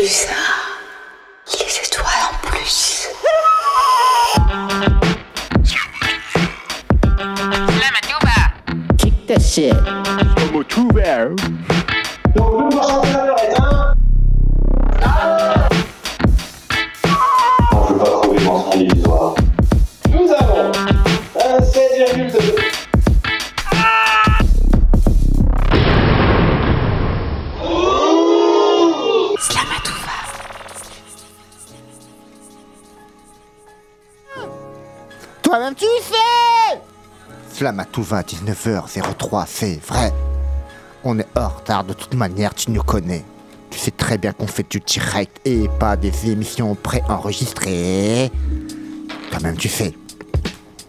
Pulsar. Les étoiles en plus. Kick that shit. À 19h03, c'est vrai. On est hors retard de toute manière, tu nous connais. Tu sais très bien qu'on fait du direct et pas des émissions préenregistrées. Toi-même tu sais.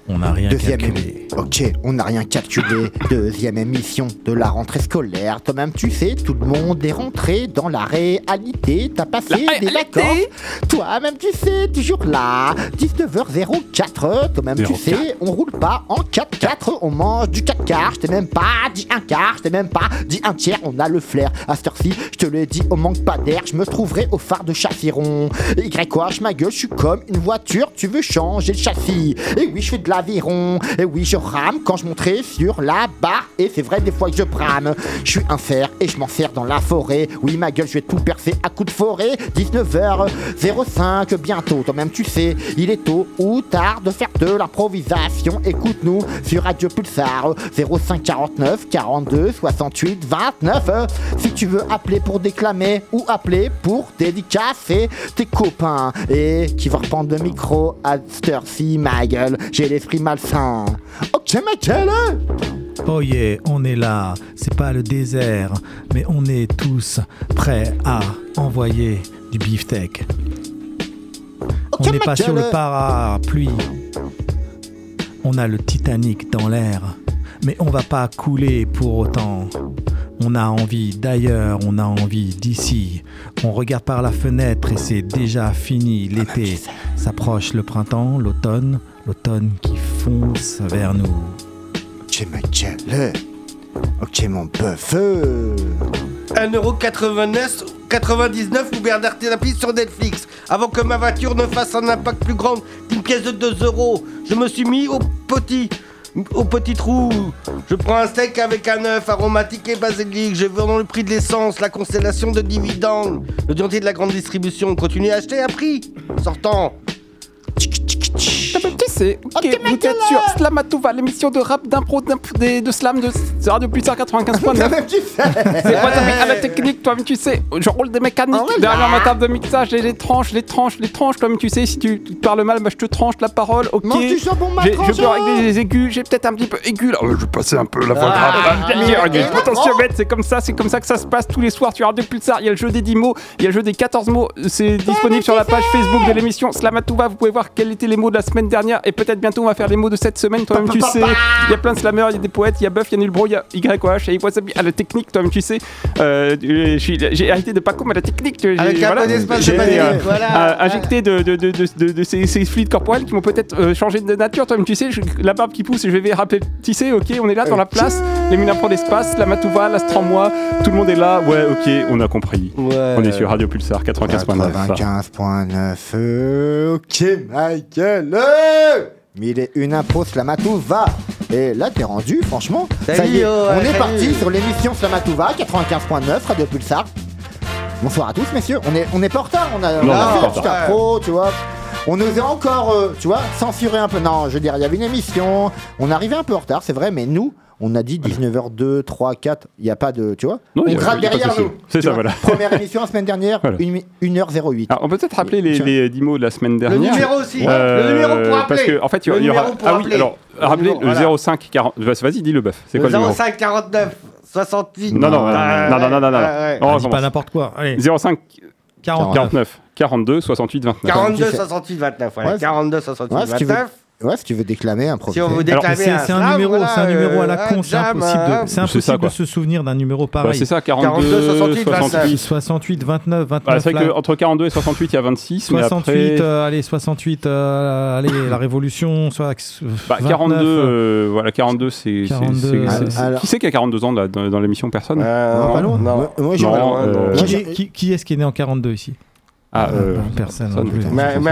On n'a rien Deuxième calculé. Ok, on n'a rien calculé. Deuxième émission de la rentrée scolaire. Toi-même, tu sais, tout le monde est rentré dans la réalité. T'as passé des vacances. Toi-même, tu sais, toujours là. 19h04. Toi-même, tu 04. sais, on roule pas en 4-4. On mange du 4 quarts. Je t'ai même pas dit un quart. Je t'ai même pas dit un tiers. On a le flair. À cette heure-ci, je te l'ai dit, on manque pas d'air. Je me trouverai au phare de Chaffiron. Y quoi, je ma gueule, je suis comme une voiture. Tu veux changer le châssis. Et oui, je fais de Et oui, je rame quand je monterai sur la barre. Et c'est vrai, des fois que je brame. Je suis un fer et je m'en sers dans la forêt. Oui, ma gueule, je vais tout percer à coups de forêt. 19h05 bientôt. Toi-même, tu sais, il est tôt ou tard de faire de l'improvisation. Écoute-nous sur Radio Pulsar 05 49 42 68 29. Euh, Si tu veux appeler pour déclamer ou appeler pour dédicacer tes copains et qui va reprendre le micro à heure-ci, ma gueule, j'ai l'esprit malsain. Oh yeah, on est là. C'est pas le désert, mais on est tous prêts à envoyer du beefsteak. On n'est pas sur le parapluie. On a le Titanic dans l'air, mais on va pas couler pour autant. On a envie d'ailleurs, on a envie d'ici. On regarde par la fenêtre et c'est déjà fini. L'été s'approche, le printemps, l'automne, l'automne qui fonce vers nous. Ok. Ok, mon bœuf. euh. 1,99€ 99 ou Bernard Thérapie sur Netflix. Avant que ma voiture ne fasse un impact plus grand qu'une pièce de 2 euros, je me suis mis au petit. Au petit trou, je prends un steak avec un œuf aromatique et basilic. Je vends le prix de l'essence, la constellation de dividendes. Le dentier de la grande distribution continue à acheter à prix. Sortant. Ok, vous êtes sur Slamatouva, l'émission de rap, d'impro, d'imp- de, de slam de de Radio Pulsar 95.9. Toi-même, tu sais. C'est moi, à la technique, toi-même tu sais. Je roule des mécaniques Ah derrière là. ma table de mixage et les tranches, les tranches, les tranches. Toi-même tu sais, si tu, tu parles mal, bah, je te tranche la parole. Ok. Mange du jambon, ma Je peux régler les aigus, j'ai peut-être un petit peu aigu là. Je vais passer un peu la voix grave. Ah, Il y a mais- une potentiomètre, c'est comme ça, c'est comme ça que ça se passe tous les soirs. Tu Radio Pulsar, il y a le jeu des 10 mots, il y a le jeu des 14 mots. C'est disponible sur la page Facebook de l'émission Slamatouva. Vous pouvez voir quels étaient les mots de la semaine dernière et peut-être bientôt on va faire les mots de cette semaine. Toi-même tu sais, il y a plein de slammers, il y a des poètes, il y a Buff, il y a Nulbro, il y a YOH et Wasabi à la technique. Toi-même tu sais, Euh, j'ai arrêté de pas comme à la technique. j'ai- voilà. euh, voilà. injecté de, de, ces, ces fluides corporels qui m'ont peut-être euh, changé de nature. Toi-même tu sais, la barbe qui pousse, je vais rappeler tisser. Ok, on est là dans la place. Les mines prend l'espace, la Matouva, l'Astran-moi, tout le monde est là. Ouais, ok, on a compris. Ouais. On est sur Radio Pulsar 95.9. 95.9. euh, Ok, ma euh. Mille et une impro Slamatouva. Et là, t'es rendu, franchement. Ça Salut, y est, oh, on ouais, est salut. parti sur l'émission Slamatouva 95.9 Radio Pulsar. Bonsoir à tous, messieurs. On est, on n'est pas en retard. On a, on Non, a on est fait pas un en petit retard. impro, tu vois. On osait encore, euh, tu vois, censurer un peu. Non, je veux dire, il y avait une émission. On arrivait un peu en retard, c'est vrai, mais nous, on a dit 19h2, 3, 4. Il n'y a pas de, tu vois. Non, on gratte derrière nous. C'est ça, vois. voilà. Première émission la semaine dernière, Voilà. 1h08. Alors, on peut peut-être rappeler les, les 10 mots de la semaine Le dernière. numéro aussi. Euh, le numéro pour appeler. Parce que, en fait, il y Le aura- il y aura. numéro pour Ah oui, alors, Le rappelez numéro, le voilà. 05 40. Vas-y, dis le bœuf. C'est quoi le Le numéro? 05 49 68. Non, non, non, Ah, non, non, non, non, non. ouais, ouais. On On dit recommence. pas n'importe quoi. Allez, 05 49. 49 42 68 29. 42 Tu fais- 68 29. Voilà. Ouais, 42 68 Ouais, si tu veux. 29. Ouais, si tu veux déclamer, Si improviser. on vous Mais déclamez C'est un c'est un numéro, voilà, c'est un numéro à la euh, con, un c'est impossible, hein. de, c'est C'est ça, de se souvenir d'un numéro Bah, pareil. c'est ça, 42, 42, 68, 68. 68, 29, 29. Bah, c'est vrai que entre 42 et 68, il y a 26. mais 68, après, euh, allez, 68, euh, allez, la révolution, soit. bah, 29, 42, euh, euh, voilà, 42, c'est. c'est- 42, c'est- euh, c'est- c'est- alors- Qui c'est qui a 42 ans là, dans, dans l'émission Personne Euh, Non, pas loin. non. Moi, moi, j'ai- Non, Pas euh, non. Moi, qui est-ce qui est né en 42 ici? Ah, euh, Bah, Personne. personne, plus. putain. Ma- ma-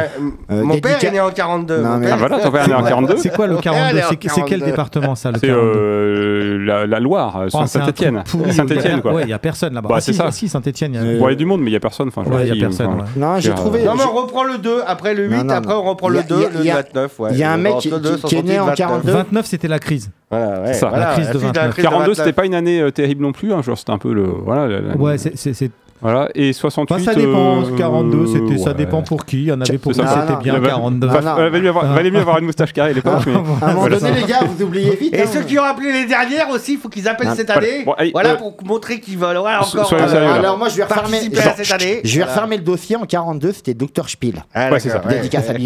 Euh, mon père est né en 42. Non, mais- Ah, voilà, ton père est né en 42 C'est quoi le Elle 42 est en C'est quel 42. département ça, le C'est 42 euh, la, la Loire, euh, Oh, y a- quoi. Ouais, il y a personne là-bas. Bah, Ah, c'est si, ça. Si, Saint-Etienne, il y a. Euh, Bon, il y a du monde, mais il y a personne. Enfin, Ouais, il y a personne. enfin, ouais. Non, j'ai Euh, trouvé. Non, mais on reprend le 2. Après le 8, Non, non, après on reprend le a- 2, il y a- le il y a- 29. ouais. il y a un mec qui- 22, qui- qui est né en 68, 42. 29, c'était la crise. Voilà, ça. La crise de la crise 29. crise de 42, c'était 29. pas une année euh, terrible non plus. Hein, genre, c'était un peu le. Voilà. Ouais, c'est- Voilà. Et 68. Enfin, ça dépend. euh, 42, c'était, ça ouais. dépend pour qui. Il y en avait pour qui ça. c'était Non, bien non, bah, 42. Bah, non. euh, valait, mieux avoir, valait mieux avoir une moustache carrée à l'époque. mais... À un moment Voilà. donné, les gars, vous oubliez vite. Et hein. ceux qui ont appelé les dernières aussi, il faut qu'ils appellent Non, cette année. Bon, allez, Voilà euh, pour montrer qu'ils veulent. Encore. euh, sérieux, Alors, moi, je vais refermer. cette année. Je vais Voilà. refermer le dossier en 42, c'était Dr Spiel. Ah, ça. Dédicace à.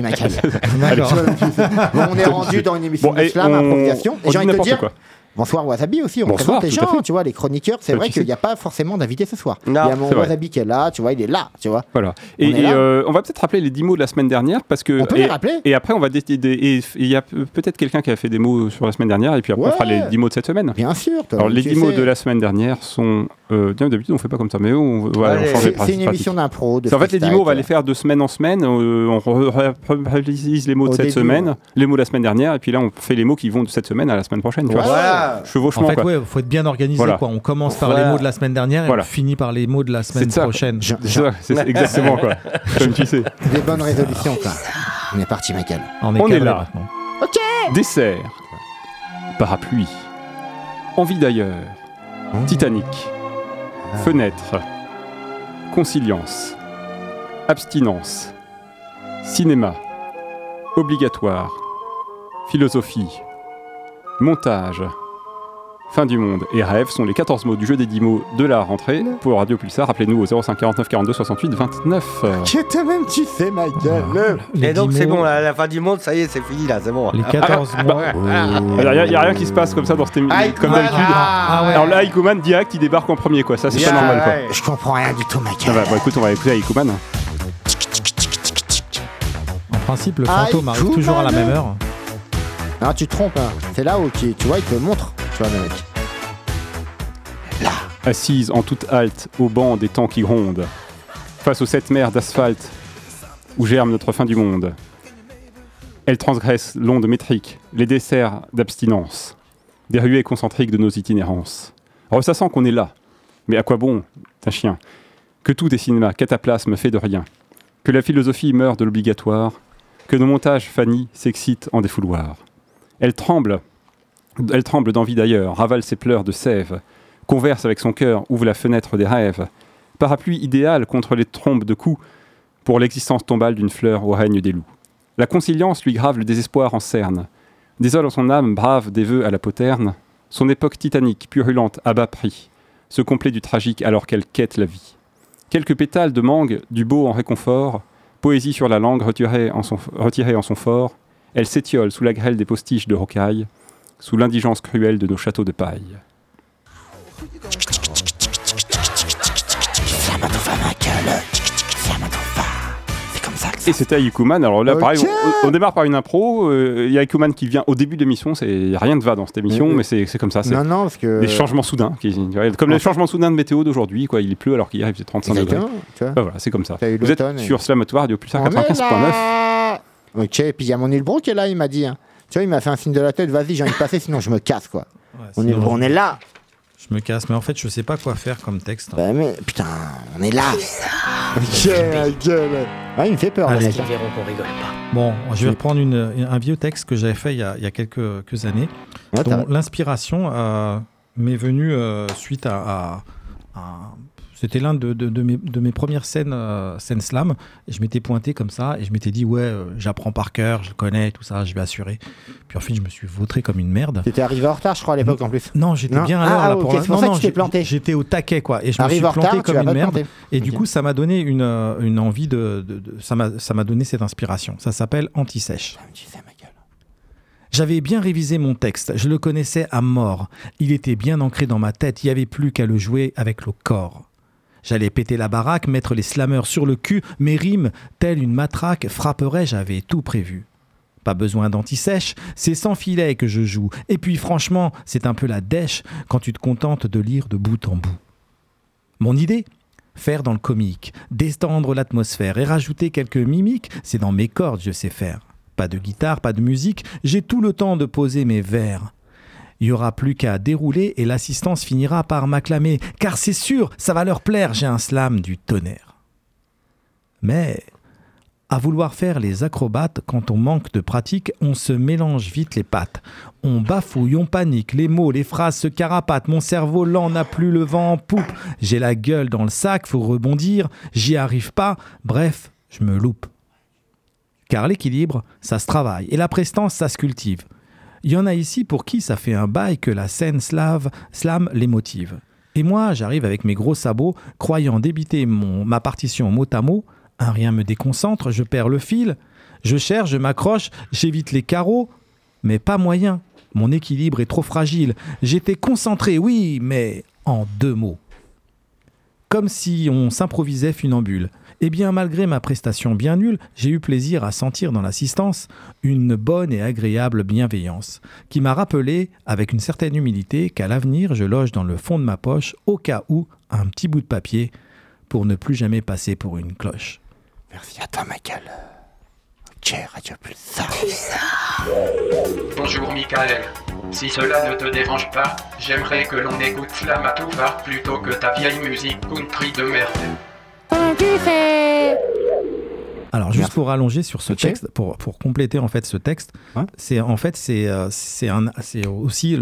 Bon, on est rendu dans une émission Bon, de et slam, on- improvisation. j'ai dit envie de te n'importe dire, quoi. Bonsoir Wasabi aussi, on Bonsoir, présente les gens, tu vois, les chroniqueurs. C'est Bah, vrai qu'il n'y a pas forcément d'invité ce soir. Non, Il y a mon. Wasabi qui est là, tu vois, il est là, tu vois. Voilà. Et, On euh, on va peut-être rappeler les 10 mots de la semaine dernière parce que. On peut et, les rappeler Et après, on va décider. Et il y a pe- peut-être quelqu'un qui a fait des mots sur la semaine dernière et puis après, on fera les 10 mots de cette semaine. Bien sûr. toi, Alors, les tu 10 mots de la semaine dernière sont. Euh, tiens, d'habitude, on fait pas comme ça, mais on, voilà, Allez. on change les C'est une émission d'impro. en fait, les 10 freestyle, mots, on va les faire de semaine en semaine. euh, on réalise les mots de cette début, semaine, ouais. les mots de la semaine dernière, et puis là, on fait les mots qui vont de cette semaine à la semaine prochaine. Tu vois. Voilà. Chevauchement, En fait, quoi. ouais, faut être bien organisé. Voilà. Quoi. On commence par Voilà. les mots de la semaine dernière et Voilà. on finit par les mots de la semaine ça. prochaine. C'est ça, c'est ça, exactement, quoi. Comme tu sais. Des bonnes résolutions, quoi. On est parti, Michael. On On est là. maintenant. Dessert. Parapluie. Envie d'ailleurs. Titanic. Fenêtre. Conciliance. Abstinence. Cinéma. Obligatoire. Philosophie. Montage. Fin du monde et rêve sont les 14 mots du jeu des 10 mots de la rentrée pour Radio Pulsar. Rappelez-nous au 05 49 42 68 29. Que toi-même tu sais, Michael. Les Et donc, c'est bon, la la fin du monde, ça y est, c'est fini là, c'est bon. Les 14 mots. Il n'y a, rien qui se passe comme ça dans cette émission. Ah, Comme d'habitude. Ah ouais. Alors là, Ikuman direct, il débarque en premier, quoi. Ça, c'est pas normal, quoi. Je comprends rien du tout, Michael. va, bon, écoute, on va écouter Ikuman. En principe, le Ah, fantôme arrive toujours à la même heure. Non, tu te trompes. hein. C'est là où tu, tu vois, il te montre. Assise en toute halte au banc des temps qui grondent, face aux sept mers d'asphalte où germe notre fin du monde. Elle transgresse l'onde métrique, les desserts d'abstinence, des ruées concentriques de nos itinérances. Ressassant qu'on est là, mais à quoi bon, un chien Que tout est cinéma, cataplasme fait de rien, que la philosophie meurt de l'obligatoire, que nos montages Fanny s'excitent en défouloir. Elle tremble, elle tremble d'envie d'ailleurs, ravale ses pleurs de sève, converse avec son cœur, ouvre la fenêtre des rêves. Parapluie idéal contre les trombes de coups, pour l'existence tombale d'une fleur au règne des loups. La conciliance lui grave le désespoir en cerne. Désole en son âme brave des vœux à la poterne, son époque titanique, purulente, à bas prix, se complaît du tragique alors qu'elle quête la vie. Quelques pétales de mangue, du beau en réconfort, poésie sur la langue retirée en son, fort, elle s'étiole sous la grêle des postiches de rocaille, sous l'indigence cruelle de nos châteaux de paille. Et c'était Ayukuman. Alors là, pareil, on, on démarre par une impro. euh, Il y a Ayukuman qui vient au début de l'émission. Rien de va dans cette émission, Euh, mais c'est comme ça. Non, non, parce que. des changements soudains. Qui, comme les changements soudains de météo d'aujourd'hui. Quoi, il pleut alors qu'hier il faisait 35 degrés. Bah voilà, c'est comme ça. Vous êtes et- sur Pulsar On est 95.9. là. Ok, et puis il y a mon Ilbro qui est là, il m'a dit. hein. Tu vois, il m'a fait un signe de la tête, vas-y, j'ai envie de passer, sinon je me casse, quoi. On est, Sinon, on est là. Je me casse, mais en fait, je sais pas quoi faire comme texte. Bah, mais putain, on est là. Ah, il me fait peur, le Allez. mec. hein. verront qu'on rigole pas. Bon, je vais reprendre une- un vieux texte que j'avais fait il y a, il y a quelques, quelques années, Ouais, l'inspiration euh, m'est venue euh, suite à. à- à- c'était l'un de, de- de mes, de mes premières scènes, euh, scènes slam. Et je m'étais pointé comme ça et je m'étais dit, ouais, euh, j'apprends par cœur, je connais, tout ça, je vais assurer. Puis en fait, je me suis vautré comme une merde. T'étais arrivé en retard, je crois, à l'époque, en plus. Non, j'étais bien à l'heure ah, là pour c'est la- pour non, ça que non, tu t'es j'ai- planté. J'étais au taquet quoi, et je me suis planté retard, comme une merde. Et du coup, ça m'a donné une, euh, une envie de, ça m'a ça m'a donné cette inspiration. Ça s'appelle anti-sèche. J'avais bien révisé mon texte, je le connaissais à mort. Il était bien ancré dans ma tête, il n'y avait plus qu'à le jouer avec le corps. J'allais péter la baraque, mettre les slammers sur le cul, mes rimes, telle une matraque, frapperaient, j'avais tout prévu. Pas besoin d'anti-sèche, c'est sans filet que je joue. Et puis franchement, c'est un peu la dèche quand tu te contentes de lire de bout en bout. Mon idée Faire dans le comique, détendre l'atmosphère et rajouter quelques mimiques, c'est dans mes cordes, je sais faire. Pas de guitare, pas de musique, j'ai tout le temps de poser mes vers. Il y aura plus qu'à dérouler et l'assistance finira par m'acclamer, car c'est sûr, ça va leur plaire, j'ai un slam du tonnerre. Mais à vouloir faire les acrobates, quand on manque de pratique, on se mélange vite les pattes. On bafouille, on panique, les mots, les phrases se carapatent, mon cerveau lent n'a plus le vent en poupe, j'ai la gueule dans le sac, faut rebondir, j'y arrive pas, bref, je me loupe. Car l'équilibre, ça se travaille, et la prestance, ça se cultive. Il y en a ici pour qui ça fait un bail que la scène slave, slam les motive. Et moi, j'arrive avec mes gros sabots, croyant débiter ma partition mot à mot, un rien me déconcentre, je perds le fil, je cherche, je m'accroche, j'évite les carreaux, mais pas moyen. Mon équilibre est trop fragile. J'étais concentré, oui, mais en deux mots. Comme si on s'improvisait funambule. Eh bien, malgré ma prestation bien nulle, j'ai eu plaisir à sentir dans l'assistance une bonne et agréable bienveillance, qui m'a rappelé, avec une certaine humilité, qu'à l'avenir, je loge dans le fond de ma poche, au cas où, un petit bout de papier, pour ne plus jamais passer pour une cloche. Merci à toi, Michael. Radio Pulsar. Bonjour Michael. Si cela ne te dérange pas, j'aimerais que l'on écoute Slamatouva plutôt que ta vieille musique country de merde. Alors juste Merci. pour allonger sur ce texte, pour, pour compléter en fait ce texte, Ouais. c'est en fait c'est euh, c'est un c'est aussi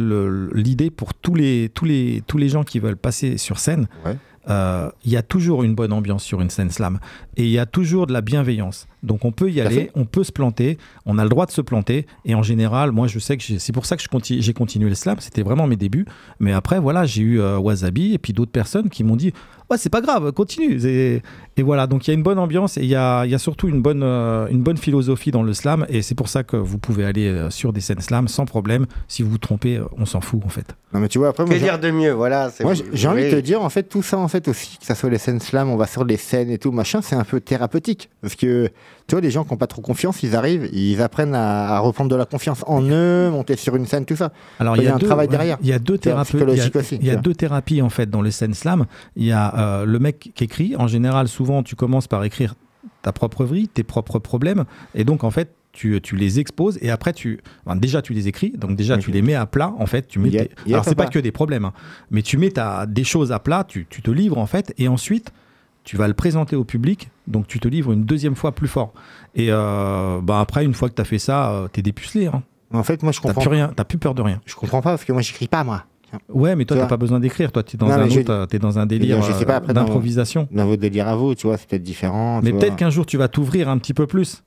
l'idée pour tous les tous les tous les gens qui veulent passer sur scène. Ouais. euh, Il y a toujours une bonne ambiance sur une scène slam et il y a toujours de la bienveillance. Donc on peut y aller, fait. on peut se planter, on a le droit de se planter et en général, moi je sais que c'est pour ça que j'ai continué le slam. C'était vraiment mes débuts. Mais après voilà, j'ai eu euh, Wasabi et puis d'autres personnes qui m'ont dit ouais c'est pas grave, continue. Et, et voilà, donc il y a une bonne ambiance et il y a, il y a surtout une bonne, euh, une bonne philosophie dans le slam. Et c'est pour ça que vous pouvez aller euh, sur des scènes slam sans problème. Si vous vous trompez, euh, on s'en fout en fait. Non, mais tu vois, après, moi, Que j'ai- dire de mieux, voilà. Moi, j'ai- envie de te dire, en fait, tout ça, en fait, aussi, que ça soit les scènes slam, on va sur les scènes et tout, machin, c'est un peu thérapeutique. Parce que, tu vois, les gens qui n'ont pas trop confiance, ils arrivent, ils apprennent à, à reprendre de la confiance en eux, monter sur une scène, tout ça. Alors Il y a un deux- travail ouais, derrière. Il y a deux C'est thérapeutes. Il y a, psychologique aussi, il y a tu vois. deux thérapies en fait dans les scènes slam. Il y a euh, le mec qui écrit. En général, souvent, tu commences par écrire ta propre vie, tes propres problèmes, et donc en fait. Tu, tu les exposes et après tu enfin, déjà tu les écris donc déjà tu les mets à plat en fait tu mets a- tes- alors c'est pas que des problèmes hein, mais tu mets ta, des choses à plat tu, tu te livres en fait et ensuite tu vas le présenter au public donc tu te livres une deuxième fois plus fort et euh, bah après une fois que tu as fait ça euh, t'es dépucelé hein. En fait, moi, je t'as comprends. plus rien t'as plus peur de rien Je comprends pas, parce que moi, j'écris pas, moi. Ouais, mais toi, Tu pas besoin d'écrire. Toi, t'es dans, Non, un mais je- autre, euh, t'es dans un délire je sais pas, euh, après, dans- d'improvisation. Dans votre délire à vous, tu vois, c'est peut-être différent. Mais tu peut-être qu'un jour, tu vas t'ouvrir un petit peu plus.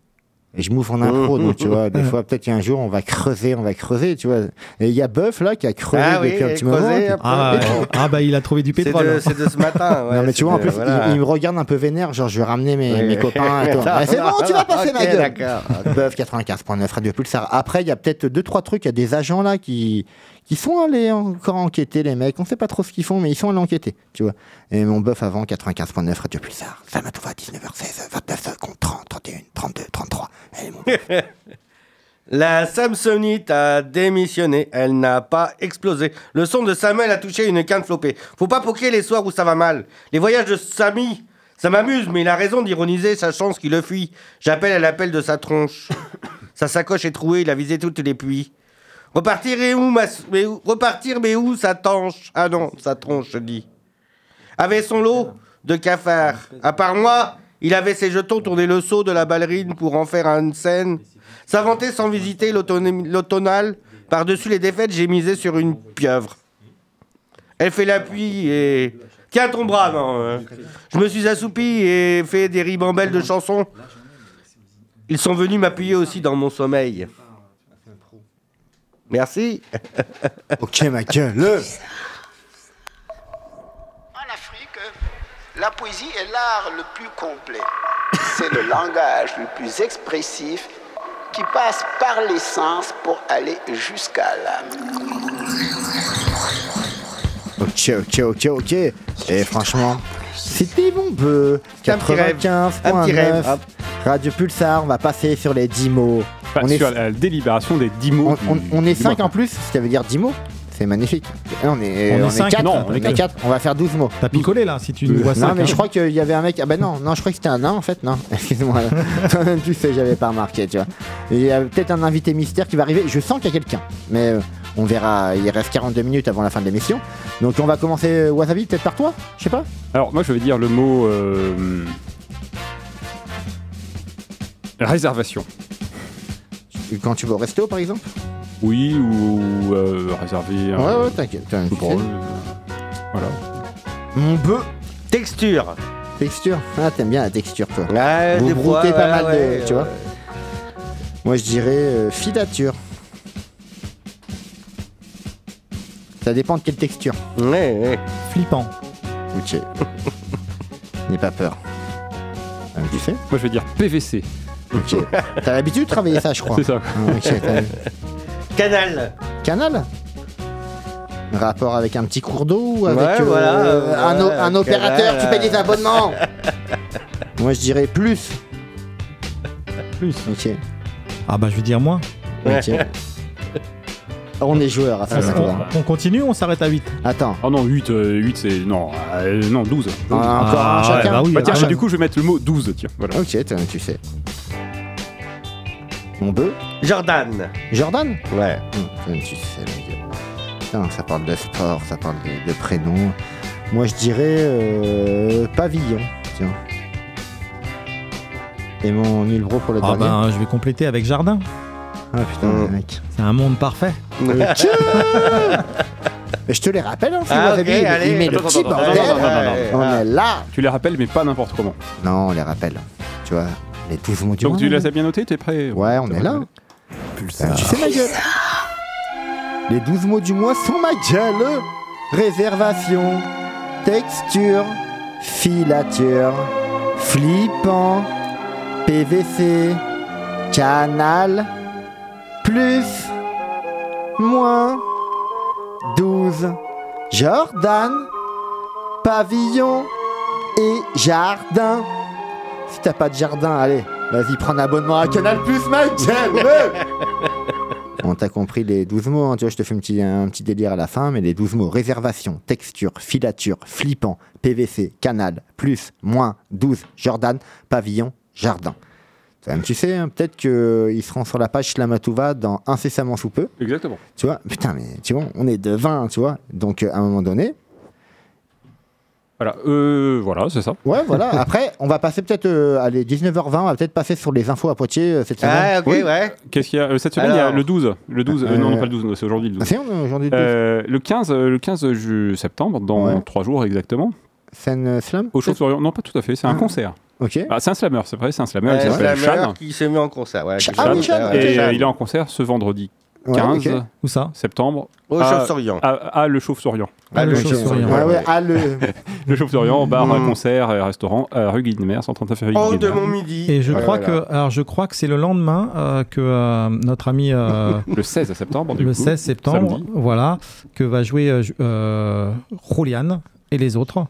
Et je m'ouvre en impro, donc tu vois, des fois, peut-être qu'un jour, on va creuser, on va creuser, tu vois. Et il y a Buff, là, qui a creusé Ah oui, depuis un et petit moment. puis- après. Ah, ah, bah, il a trouvé du pétrole. hein. c'est de ce matin. ouais, non, mais tu vois, en plus, voilà. il, il me regarde un peu vénère, genre, je vais ramener mes, Oui. mes copains et tout. Ah, c'est bon, tu vas passer ma Ok, gueule. Buff 95.9 Radio Pulsar. Après, il y a peut-être deux, trois trucs, il y a des agents là qui, qui sont allés encore enquêter, les mecs. On sait pas trop ce qu'ils font, mais ils sont allés enquêter, tu vois. Et mon Buff avant 95.9 Radio Pulsar. Ça m'a trouvé à 19h16, 29 secondes, 30, 31, 32, 33. Allez, mon Buff. La Samsonite a démissionné, elle n'a pas explosé. Le son de Samuel a touché une quinte flopée. Faut pas poquer les soirs où ça va mal. Les voyages de Samy, ça m'amuse, mais il a raison d'ironiser sa chance qui le fuit. J'appelle à l'appel de sa tronche. sa sacoche est trouée, il a visé toutes les pluies. Repartir et où, ma... mais où- Repartir, mais sa tanche? Ah non, sa tronche, je dis. Avait son lot de cafards. À part moi, il avait ses jetons tourner le seau de la ballerine pour en faire une scène. S'inventer sans visiter l'automnal. Par-dessus les défaites, j'ai misé sur une pieuvre. Elle fait l'appui et. Tiens ton bras, non. euh. Je me suis assoupi et fait des ribambelles de chansons. Ils sont venus m'appuyer aussi dans mon sommeil. Merci. ok, ma gueule. En Afrique, la poésie est l'art le plus complet. C'est le langage le plus expressif qui passe par l'essence pour aller jusqu'à l'âme. Ok, ok, ok, ok. Et franchement, c'était bon peu. Un petit rêve. 95.9. Un petit rêve. Radio Pulsar, on va passer sur les 10 mots. Enfin, on est, sur la délibération des 10 mots. on, du- on- on est du 5 mois. en plus, ce qui veut dire 10 mots. C'est magnifique. Et On est, On est on est cinq. 4. Non, on est quatre. 4. On va faire 12 mots. T'as picolé là, si tu nous vois Non, ça. mais je crois qu'il y avait un mec. Ah bah non, non, je crois que c'était un nain en fait. Non, excuse-moi. Toi-même, tu sais, j'avais pas remarqué, tu vois. Il y a peut-être un invité mystère qui va arriver. Je sens qu'il y a quelqu'un. Mais euh, on verra. Il reste 42 minutes avant la fin de l'émission. Donc on va commencer euh, Wasabi, peut-être par toi Je sais pas. Alors, moi, je vais dire le mot. euh, Réservation. Quand tu vas au resto par exemple? Oui, ou euh, réservé. Ouais, ouais, t'inquiète. sais. euh, Voilà. Mon bœuf. Texture. Texture. Ah, t'aimes bien la texture, toi. Ouais, Vous des broutez pas ouais, mal de. ouais, tu vois. Moi, je dirais euh, filature. Ça dépend de quelle texture. Ouais, ouais. Flippant. Ok. N'aie pas peur. Ah, tu sais Moi, je vais dire PVC. Ok. T'as l'habitude de travailler ça, je crois. C'est ça. Ah, ok, t'as. Canal. Canal? Rapport avec un petit cours d'eau ou avec Ouais, euh, voilà, un, o- ouais, un opérateur canal, qui paye des euh. abonnements? Moi je dirais plus. Plus. Ok. Ah bah je vais dire moins. ok. On est joueurs à ça On, va. on continue ou on s'arrête à 8 Attends. Oh non, 8, 8 c'est. Non, euh, non 12. Encore Ah, un ouais, chacun bah oui, Bah, tiens, ah, bah, du coup, je vais mettre le mot 12. Tiens, voilà. Ok, t'as- tu sais. Mon bœuf Jordan. Jordan? Ouais. Hum, Tu sais. Putain, ça parle de sport, ça parle de, de prénom. Moi je dirais euh, pavillon. Tiens. Et mon nul bro pour le Ah dernier. ben je vais compléter avec jardin. Ah putain, Mm. mec. C'est un monde parfait. Mais je te les rappelle, hein, c'est Ah, ok, allez. met le Attends, petit attends, bordel. attends, attends, attends, Ouais, On ah. est là. Tu les rappelles, mais pas n'importe comment. Non, on les rappelle. Tu vois, les 12 mots du Donc, tu les as bien notés T'es prêt Ouais, on est là. Pulsar. Euh, tu sais ma gueule. Les 12 mots du mois sont ma gueule. Réservation, texture, filature, flippant, PVC, canal, plus, moins, 12, Jordan, pavillon et jardin. Si t'as pas de jardin, allez, vas-y, prends un abonnement à Canal Plus, gueule. On t'a compris les 12 mots, hein, tu vois, je te fais un petit, un petit délire à la fin, mais les 12 mots réservation, texture, filature, flippant, PVC, canal, plus, moins, 12, Jordan, pavillon, jardin. Toi-même, Tu sais, hein, peut-être qu'ils seront sur la page Slamatouva dans incessamment sous peu, Exactement. tu vois. Putain, mais tu vois, on est de 20, tu vois. Donc, euh, à un moment donné, Voilà, euh, voilà, c'est ça. ouais, voilà. Après, on va passer peut-être, euh, allez, 19h20, on va peut-être passer sur les infos à Poitiers euh, cette semaine. Ah, ok, Oui. ouais. Qu'est-ce qu'il y a Euh, Cette semaine, il y a Alors. le 12. Le 12 euh, non, Euh, non, pas le 12, c'est aujourd'hui le 12. Ah, c'est on, aujourd'hui, le Euh, le 15, euh, le 15 ju- septembre, dans Ouais. 3 jours exactement, Scène euh, slam au Chauve-Orient. Non, pas tout à fait, c'est un Ah. concert. Ok. Ah, c'est un slammer, c'est vrai, c'est un slammer Ouais, s'appelle Chan. qui s'est mis en concert. Ouais, Chan. Ah oui, Chan, ouais, Et Chan. euh, il est en concert ce vendredi Ouais, 15 ok. Où ça? septembre Au à- Chauve-Orient. à, à Le Chauve-Orient. Ah, le le Chauve-Orient. Ouais, ouais, ah, le. Le Chauve-Orient, bar, Mm. concert, et restaurant, à rue Guildemer, 139 rue Oh, de mon midi. Et je Ouais, crois voilà. que alors je crois que c'est le lendemain euh, que euh, notre ami euh, Le 16 septembre, du le coup. 16 septembre, samedi. voilà, que va jouer euh, ju- euh, Rolian et les autres.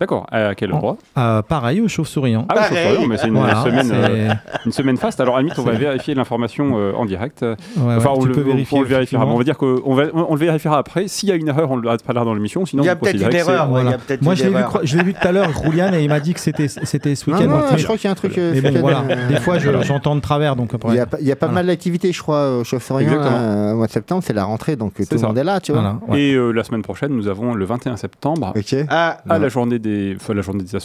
D'accord, à quel Oh. endroit Euh, pareil au Chauve-Souriant. Ah, oui, Pareil. Chauve-Orient, mais c'est une, Voilà, semaine, euh, une semaine faste. Alors, à la limite, on va vérifier l'information euh, en direct. Ouais, ouais, enfin, on, tu le, peux on- vérifier. on le vérifiera. effectivement. On va dire qu'on va, on le vérifiera après. S'il y a une erreur, on ne le pas là dans l'émission. Sinon, Il y a peut-être une considérez que c'est- erreur. ouais, il y Voilà. a peut-être Moi, une je l'ai vu, erreur. cro- je l'ai vu tout à l'heure, Roulian, et il m'a dit que c'était c'était ce Non, week-end. non, je crois qu'il y a un truc. euh, mais bon, fait- voilà. euh, Des fois, je- j'entends de travers, donc Il y a, pas- il y a pas Voilà. mal d'activités, je crois, au Chauve-Orient. Exactement. euh, Au mois de septembre, c'est la rentrée, donc euh, tout le ça. monde est là, tu vois. Voilà, ouais. Et euh, la semaine prochaine, nous avons le 21 septembre. Ok. Ah, À la journée des, enfin, la journée des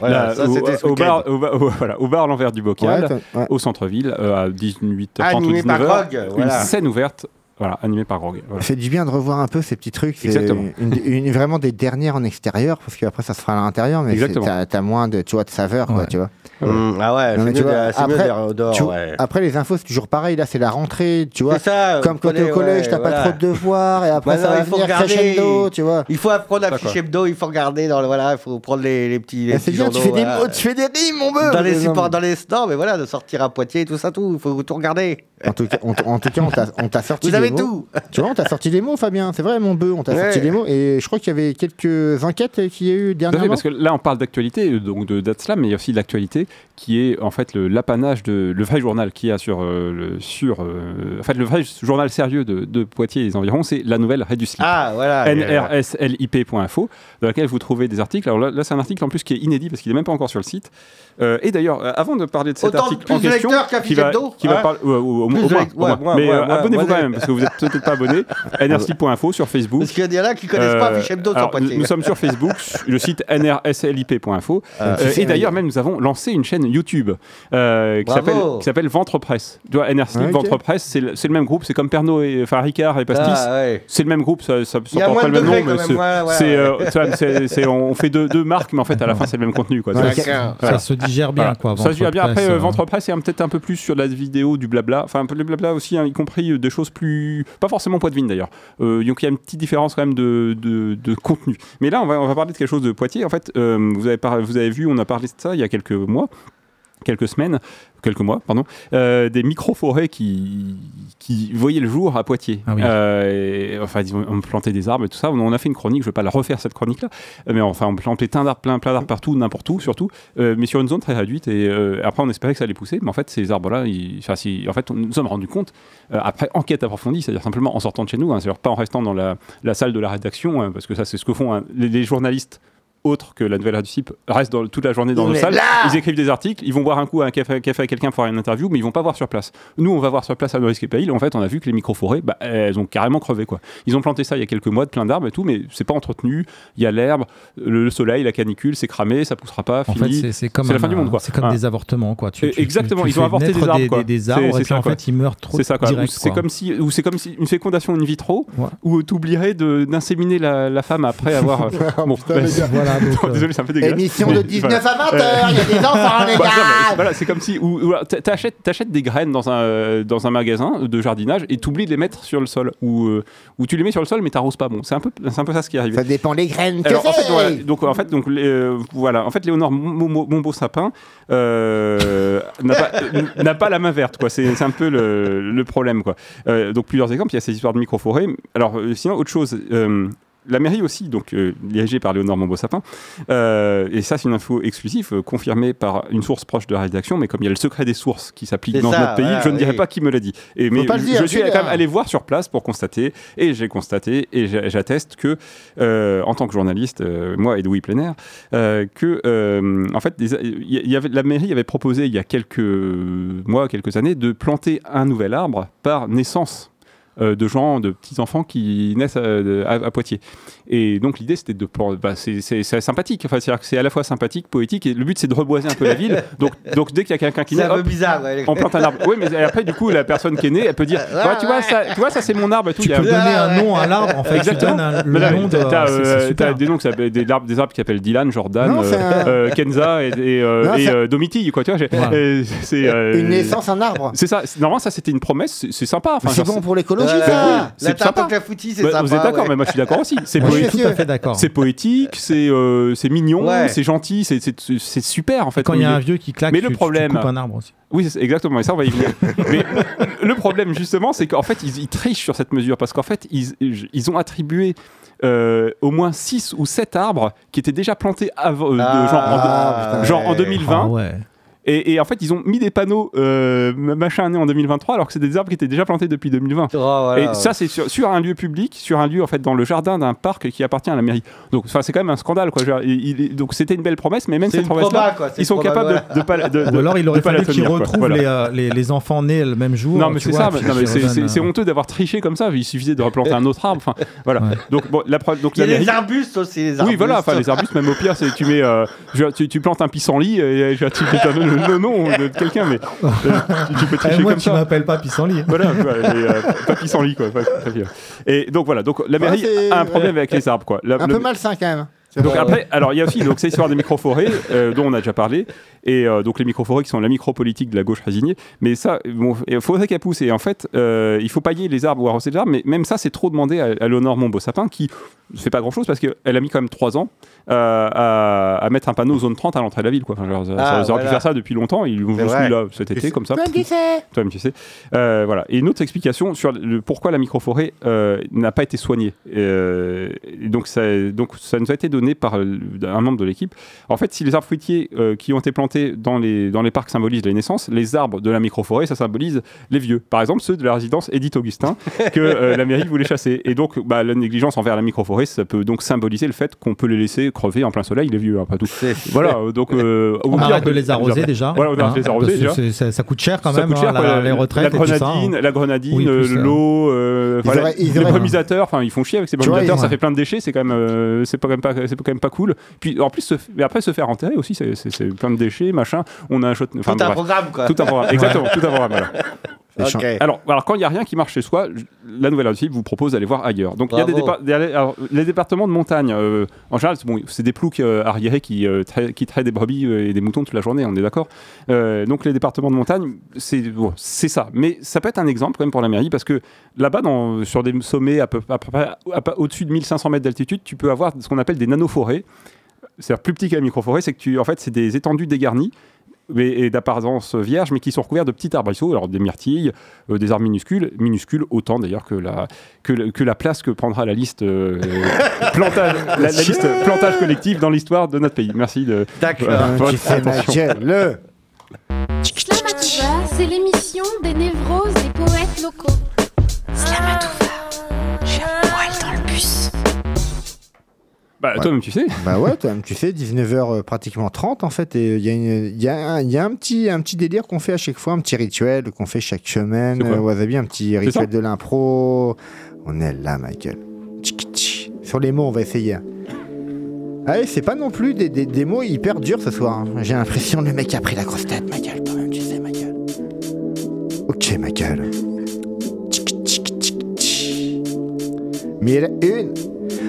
voilà, ça au, bar, au, bar- au- voilà, au bar l'envers du bocal, Ouais, toi- ouais. au centre-ville, euh, à 18h30 ou Animé par 19h. Grog, Une scène ouverte Voilà, animé par Grog. Ça Voilà. fait du bien de revoir un peu ces petits trucs. C'est Exactement. Une, une- vraiment des dernières en extérieur, parce qu'après ça se fera à l'intérieur, mais c'est- Exactement. t'as as moins de, tu vois, de saveur, quoi, tu vois. Ah ouais, Non, mais c'est tu mieux, vois, de- c'est mieux après, dehors, tu- ouais. Après, les infos, c'est toujours pareil. Là, c'est la rentrée, tu vois. C'est ça, Comme quand t'es au collège, ouais, t'as pas trop de devoirs, et après, Maintenant, ça va il faut venir regarder. crescendo, tu vois. Il faut apprendre à ficher hebdo, il faut regarder dans le voilà, il faut prendre les, les petits. les C'est petits bien, tu fais, des tu fais des rimes, mon bœuf Dans les supports, dans les non, mais voilà, de sortir à Poitiers, tout ça, tout, il faut tout regarder. En tout cas, on, en tout cas, on t'a- sorti Vous des avez mots. tout. Tu vois, on t'a sorti des mots, Fabien. C'est vrai, mon bœuf, on t'a Ouais. sorti des mots. Et je crois qu'il y avait quelques enquêtes qu'il y a eu dernièrement. parce que là, on parle d'actualité, donc de d'Atslam, mais il y a aussi de l'actualité qui est en fait l'apanage de le vrai journal qu'il y a sur euh, le sur euh, en fait le vrai journal sérieux de, de Poitiers et les environs, c'est la nouvelle Rédu Slip. Ah, voilà. nrslip.info dans laquelle vous trouvez des articles. Alors là, là, c'est un article en plus qui est inédit parce qu'il n'est même pas encore sur le site. Euh, et d'ailleurs, avant de parler de cet Autant article plus en de question, qu'un qui va, qui va hein parler, ouais, au, au- au moins, mais abonnez-vous quand même parce que vous êtes peut-être pas abonné. nrslip.info sur Facebook. Parce qu'il y en a qui connaissent pas Euh, fichier hebdo sur Poitiers. nous, sommes sur Facebook, le site nrslip.info. Ah, et d'ailleurs, même, nous avons lancé une chaîne YouTube euh, qui s'appelle qui s'appelle Ventre Presse. Tu vois, NRSlip, Ah. Ventre Presse, c'est le, c'est le même groupe, c'est comme Pernod et enfin Ricard et Pastis. Ah, ouais. C'est le même groupe, ça, ça, ça porte pas le même nom, mais c'est, ouais, ouais, euh, on fait deux, deux marques, mais en fait, à la fin, c'est le même contenu. Quoi. Ok. Ça se digère bien, Voilà. quoi. Ça se dit bien. Après, Ventre euh, Presse, Ventre Presse, c'est un- peut-être un peu plus sur la vidéo, du blabla. Enfin, un peu de blabla aussi, hein, y compris euh, des choses plus. Pas forcément Poitvine d'ailleurs. Euh, donc, il y a une petite différence quand même de, de, de contenu. Mais là, on va, on va parler de quelque chose de Poitiers. En fait, euh, vous, avez par- vous avez vu, on a parlé de ça il y a quelques mois quelques semaines, quelques mois, pardon, euh, des micro-forêts qui, qui voyaient le jour à Poitiers. Ah oui. Euh, et, enfin, ils ont, ont planté des arbres et tout ça. On a fait une chronique, je ne vais pas la refaire cette chronique-là, mais enfin, on plantait plein d'arbres, plein, plein d'arbres partout, n'importe où, surtout, euh, mais sur une zone très réduite. Et après, on espérait que ça allait pousser, mais en fait, ces arbres-là, enfin, si- en fait, on nous sommes rendu compte, après enquête approfondie, c'est-à-dire simplement en sortant de chez nous, hein, c'est-à-dire pas en restant dans la, la salle de la rédaction, hein, parce que ça, c'est ce que font hein, les, les journalistes autres que la nouvelle radio Cible restent dans, toute la journée dans nos salles. là Ils écrivent des articles, ils vont boire un coup à un café, café à quelqu'un pour faire une interview, mais ils vont pas voir sur place. Nous, on va voir sur place à et périls. En fait, on a vu que les micro-forêts, bah, elles ont carrément crevé. Quoi. Ils ont planté ça il y a quelques mois, de plein d'arbres et tout, mais c'est pas entretenu. Il y a l'herbe, le, le soleil, la canicule, c'est cramé, ça poussera pas. En fini. fait, c'est- comme, la fin un- du monde, quoi. C'est comme Hein. des avortements, quoi. Tu, Et tu- exactement, tu ils ont avorté des arbres, Des, quoi. des C'est- arbres, et puis ça, en quoi. fait, ils meurent trop C'est ça, C'est comme si, ou c'est comme si une fécondation in vitro, Ouais. où tu oublierais de- d'inséminer la, la femme après avoir. bon, putain, bah, les gars. Voilà, donc, euh, désolé, c'est un peu dégueulasse. Émission Mais de 19 voilà. à 20h, il y a des enfants, les Bah, non, gars voilà, c'est comme si ou, ou t'achètes, t'achètes des graines dans un, euh, dans un magasin de jardinage et t'oublies de les mettre sur le sol. Ou, euh, ou tu les mets sur le sol mais t'arroses pas. Bon, c'est un peu, c'est un peu ça ce qui est arrivé. Ça dépend les graines que Alors, en fait, voilà, donc en fait, donc, les, euh, voilà, en fait, Léonore Mon- Mon- Mon beau sapin euh, n'a pas, n'a pas la main verte, quoi. C'est, c'est un peu le, le problème, quoi. Euh, donc plusieurs exemples. Il y a ces histoires de micro-forêts. Alors sinon, autre chose. La mairie aussi, donc euh, dirigée par Léonore Monbeau-Sapin, euh, et ça c'est une info exclusive euh, confirmée par une source proche de la rédaction, mais comme il y a le secret des sources qui s'applique dans ça, notre pays, voilà, je ne dirai oui. pas qui me l'a dit. Et, mais je- dire, je suis quand même allé voir sur place pour constater, et j'ai constaté, et j'a- j'atteste que, en tant que journaliste, moi et Louis Plenaire, que en fait, des- il y avait, la mairie avait proposé il y a quelques mois, quelques années, de planter un nouvel arbre par naissance de gens, de petits enfants qui naissent euh, à, à Poitiers. Et donc l'idée c'était de, bah, c'est sympathique. Enfin, c'est-à-dire que c'est à la fois sympathique, poétique, et le but c'est de reboiser un peu la ville. Donc, donc dès qu'il y a quelqu'un qui C'est naît, un peu hop, bizarre, ouais. on plante un arbre. Oui, mais après du coup la personne qui est née, elle peut dire, Ouais, tu vois ça, tu vois ça c'est mon arbre et tout. Tu peux donner un nom à l'arbre, en fait. Tu Exactement. t'as- euh, des noms qui s'appellent- des arbres, des arbres qui s'appellent Dylan, Jordan, Non, euh, un- euh, Kenza et, et, euh, Non, et, c'est- euh, Domitille, quoi. Tu vois, j'ai- Voilà. euh, c'est euh, Une naissance, un arbre C'est ça. c'est- Normalement, ça c'était une promesse. C'est sympa. Enfin, C'est bon pour l'écologie, C'est sympa. la foutie, c'est Bah, sympa. vous êtes d'accord, ouais. mais moi je suis d'accord aussi. C'est Moi, je poé- suis tout à fait d'accord. c'est poétique, c'est euh, mignon, Ouais. c'est gentil, c'est- super en fait. Quand il y a un vieux qui claque, Mais tu, le tu- problème- tu coupes un arbre aussi. Oui, exactement, et ça on va y venir. Mais le problème justement, c'est qu'en fait ils, ils trichent sur cette mesure parce qu'en fait ils, ils ont attribué euh, au moins 6 ou 7 arbres qui étaient déjà plantés avant, euh, Ah, genre, en, putain, genre en ouais. 2020. Ah ouais. Et, et en fait, ils ont mis des panneaux euh, machin né en 2023, alors que c'est des arbres qui étaient déjà plantés depuis 2020. Oh, voilà, et ouais. ça, c'est sur, sur un lieu public, sur un lieu en fait dans le jardin d'un parc qui appartient à la mairie. Donc, enfin, c'est quand même un scandale, quoi. Il- il- donc, c'était une belle promesse, mais même cette promesse-là, ils sont capables voilà. de, de pas, de, de- Ou alors il aurait fallu qu'ils retrouvent Voilà. les, euh, les, les enfants nés le même jour. Non, mais tu c'est ça. mais c'est- c'est redonnent, c'est euh, honteux d'avoir triché comme ça. Il suffisait de replanter un autre arbre. Enfin, voilà. Ouais. Donc, bon, la, donc Il y a les arbustes aussi, les arbustes. Oui, voilà, enfin les arbustes, même au pire, c'est tu mets, euh, tu, plantes un pissenlit et tu, tu, le nom de quelqu'un, mais euh, tu, tu peux tricher moi, comme tu ça. m'appelles pas pissenlit. Voilà, quoi, et, euh, pas pissenlit, quoi. pas- très bien. Et donc voilà, donc la mairie a un problème ouais. avec les arbres, quoi. La- Un le- peu malsain quand même. C'est donc vrai. après, alors il y a aussi donc, cette histoire des micro-forêts euh, dont on a déjà parlé, et euh, donc les micro-forêts qui sont la micro-politique de la gauche résignée, mais ça, bon, il faudrait qu'elle pousse, et en fait, euh, il faut pailler les arbres ou arroser les arbres, mais même ça, c'est trop demandé à, à Léonore Montbeau-Sapin, qui ne fait pas grand-chose parce qu'elle a mis quand même trois ans euh, à, à mettre un panneau zone 30 à l'entrée de la ville, quoi. Enfin, genre, ça- Ah, ça aurait pu voilà. faire ça depuis longtemps, ils l'ont juste mis là cet été, comme ça. Toi, tu sais. Toi-même, tu sais. Euh, voilà. Et une autre explication sur le, pourquoi la microforêt euh, n'a pas été soignée. Euh, et donc, ça, donc, ça nous a été donné par un membre de l'équipe. En fait, si les arbres fruitiers euh, qui ont été plantés dans les, dans les parcs symbolisent les naissances, les arbres de la microforêt, ça symbolise les vieux. Par exemple, ceux de la résidence Édith Augustin, que euh, la mairie voulait chasser. Et donc, bah, la négligence envers la microforêt, ça peut donc symboliser le fait qu'on peut les laisser crever en plein soleil, les vieux, hein, pas tout. Voilà, euh, donc. euh, On arrête de les arroser déjà. Voilà, on arrête de les arroser déjà. ça, ça coûte cher quand Ça même, coûte cher, hein, quoi, la- la, les retraites la grenadine, hein. la grenadine, Oui, euh, euh, l'eau, euh, les brumisateurs. Enfin, ils font chier avec ces brumisateurs. ça fait plein de déchets. C'est quand même, euh, c'est pas quand même pas, c'est quand même pas cool. Puis en plus, se, mais après se faire enterrer aussi, c'est, plein de déchets, machin. On a un Tout un bref. programme, quoi. Tout un programme. Exactement, tout un programme. Alors, alors quand il n'y a rien qui marche chez soi, la nouvelle adoptive vous propose d'aller voir ailleurs. Donc il y a des, Bravo. dépa- des- alors, les départements de montagne. euh, en général, c'est bon, des ploucs euh, arriérés qui, euh, trai- qui traitent des brebis euh, et des moutons toute la journée. On est d'accord. Donc les départements de montagne, c'est bon, ça. Mais ça peut être un exemple quand même pour la mairie parce que là-bas, sur des sommets à peu, à peu près à peu- au-dessus de 1500 mètres d'altitude, tu peux avoir ce qu'on appelle des nanoforêts. C'est-à-dire plus petit que la microforêt, c'est que tu, en fait, c'est des étendues dégarnies et d'apparence vierge, mais qui sont recouverts de petits arbrisseaux, alors des myrtilles, euh, des arbres minuscules, minuscules autant d'ailleurs que la, que, le- que la place que prendra la liste, euh, plantage, la, la liste plantage collectif dans l'histoire de notre pays. Merci de Euh, votre Tu fais ma attention. gueule. Le. C'est l'émission des névroses des poètes locaux. Slamatouva. J'ai un poil dans le bus. Bah, toi-même, tu sais. Bah ouais, toi-même, tu sais, 19h pratiquement 30 en fait, et il y a, il y a, un, il y a un, petit, un petit délire qu'on fait à chaque fois, un petit rituel qu'on fait chaque semaine. Euh, Wasabi, un petit rituel de l'impro. On est là, Michael. Sur les mots, on va essayer. Allez, c'est pas non plus des, des- des mots hyper durs ce soir. hein. J'ai l'impression le mec a pris la grosse tête, Michael. Toi-même, tu sais, Michael. Ok, Michael. Tchiki, tchiki, tchi. Mille une.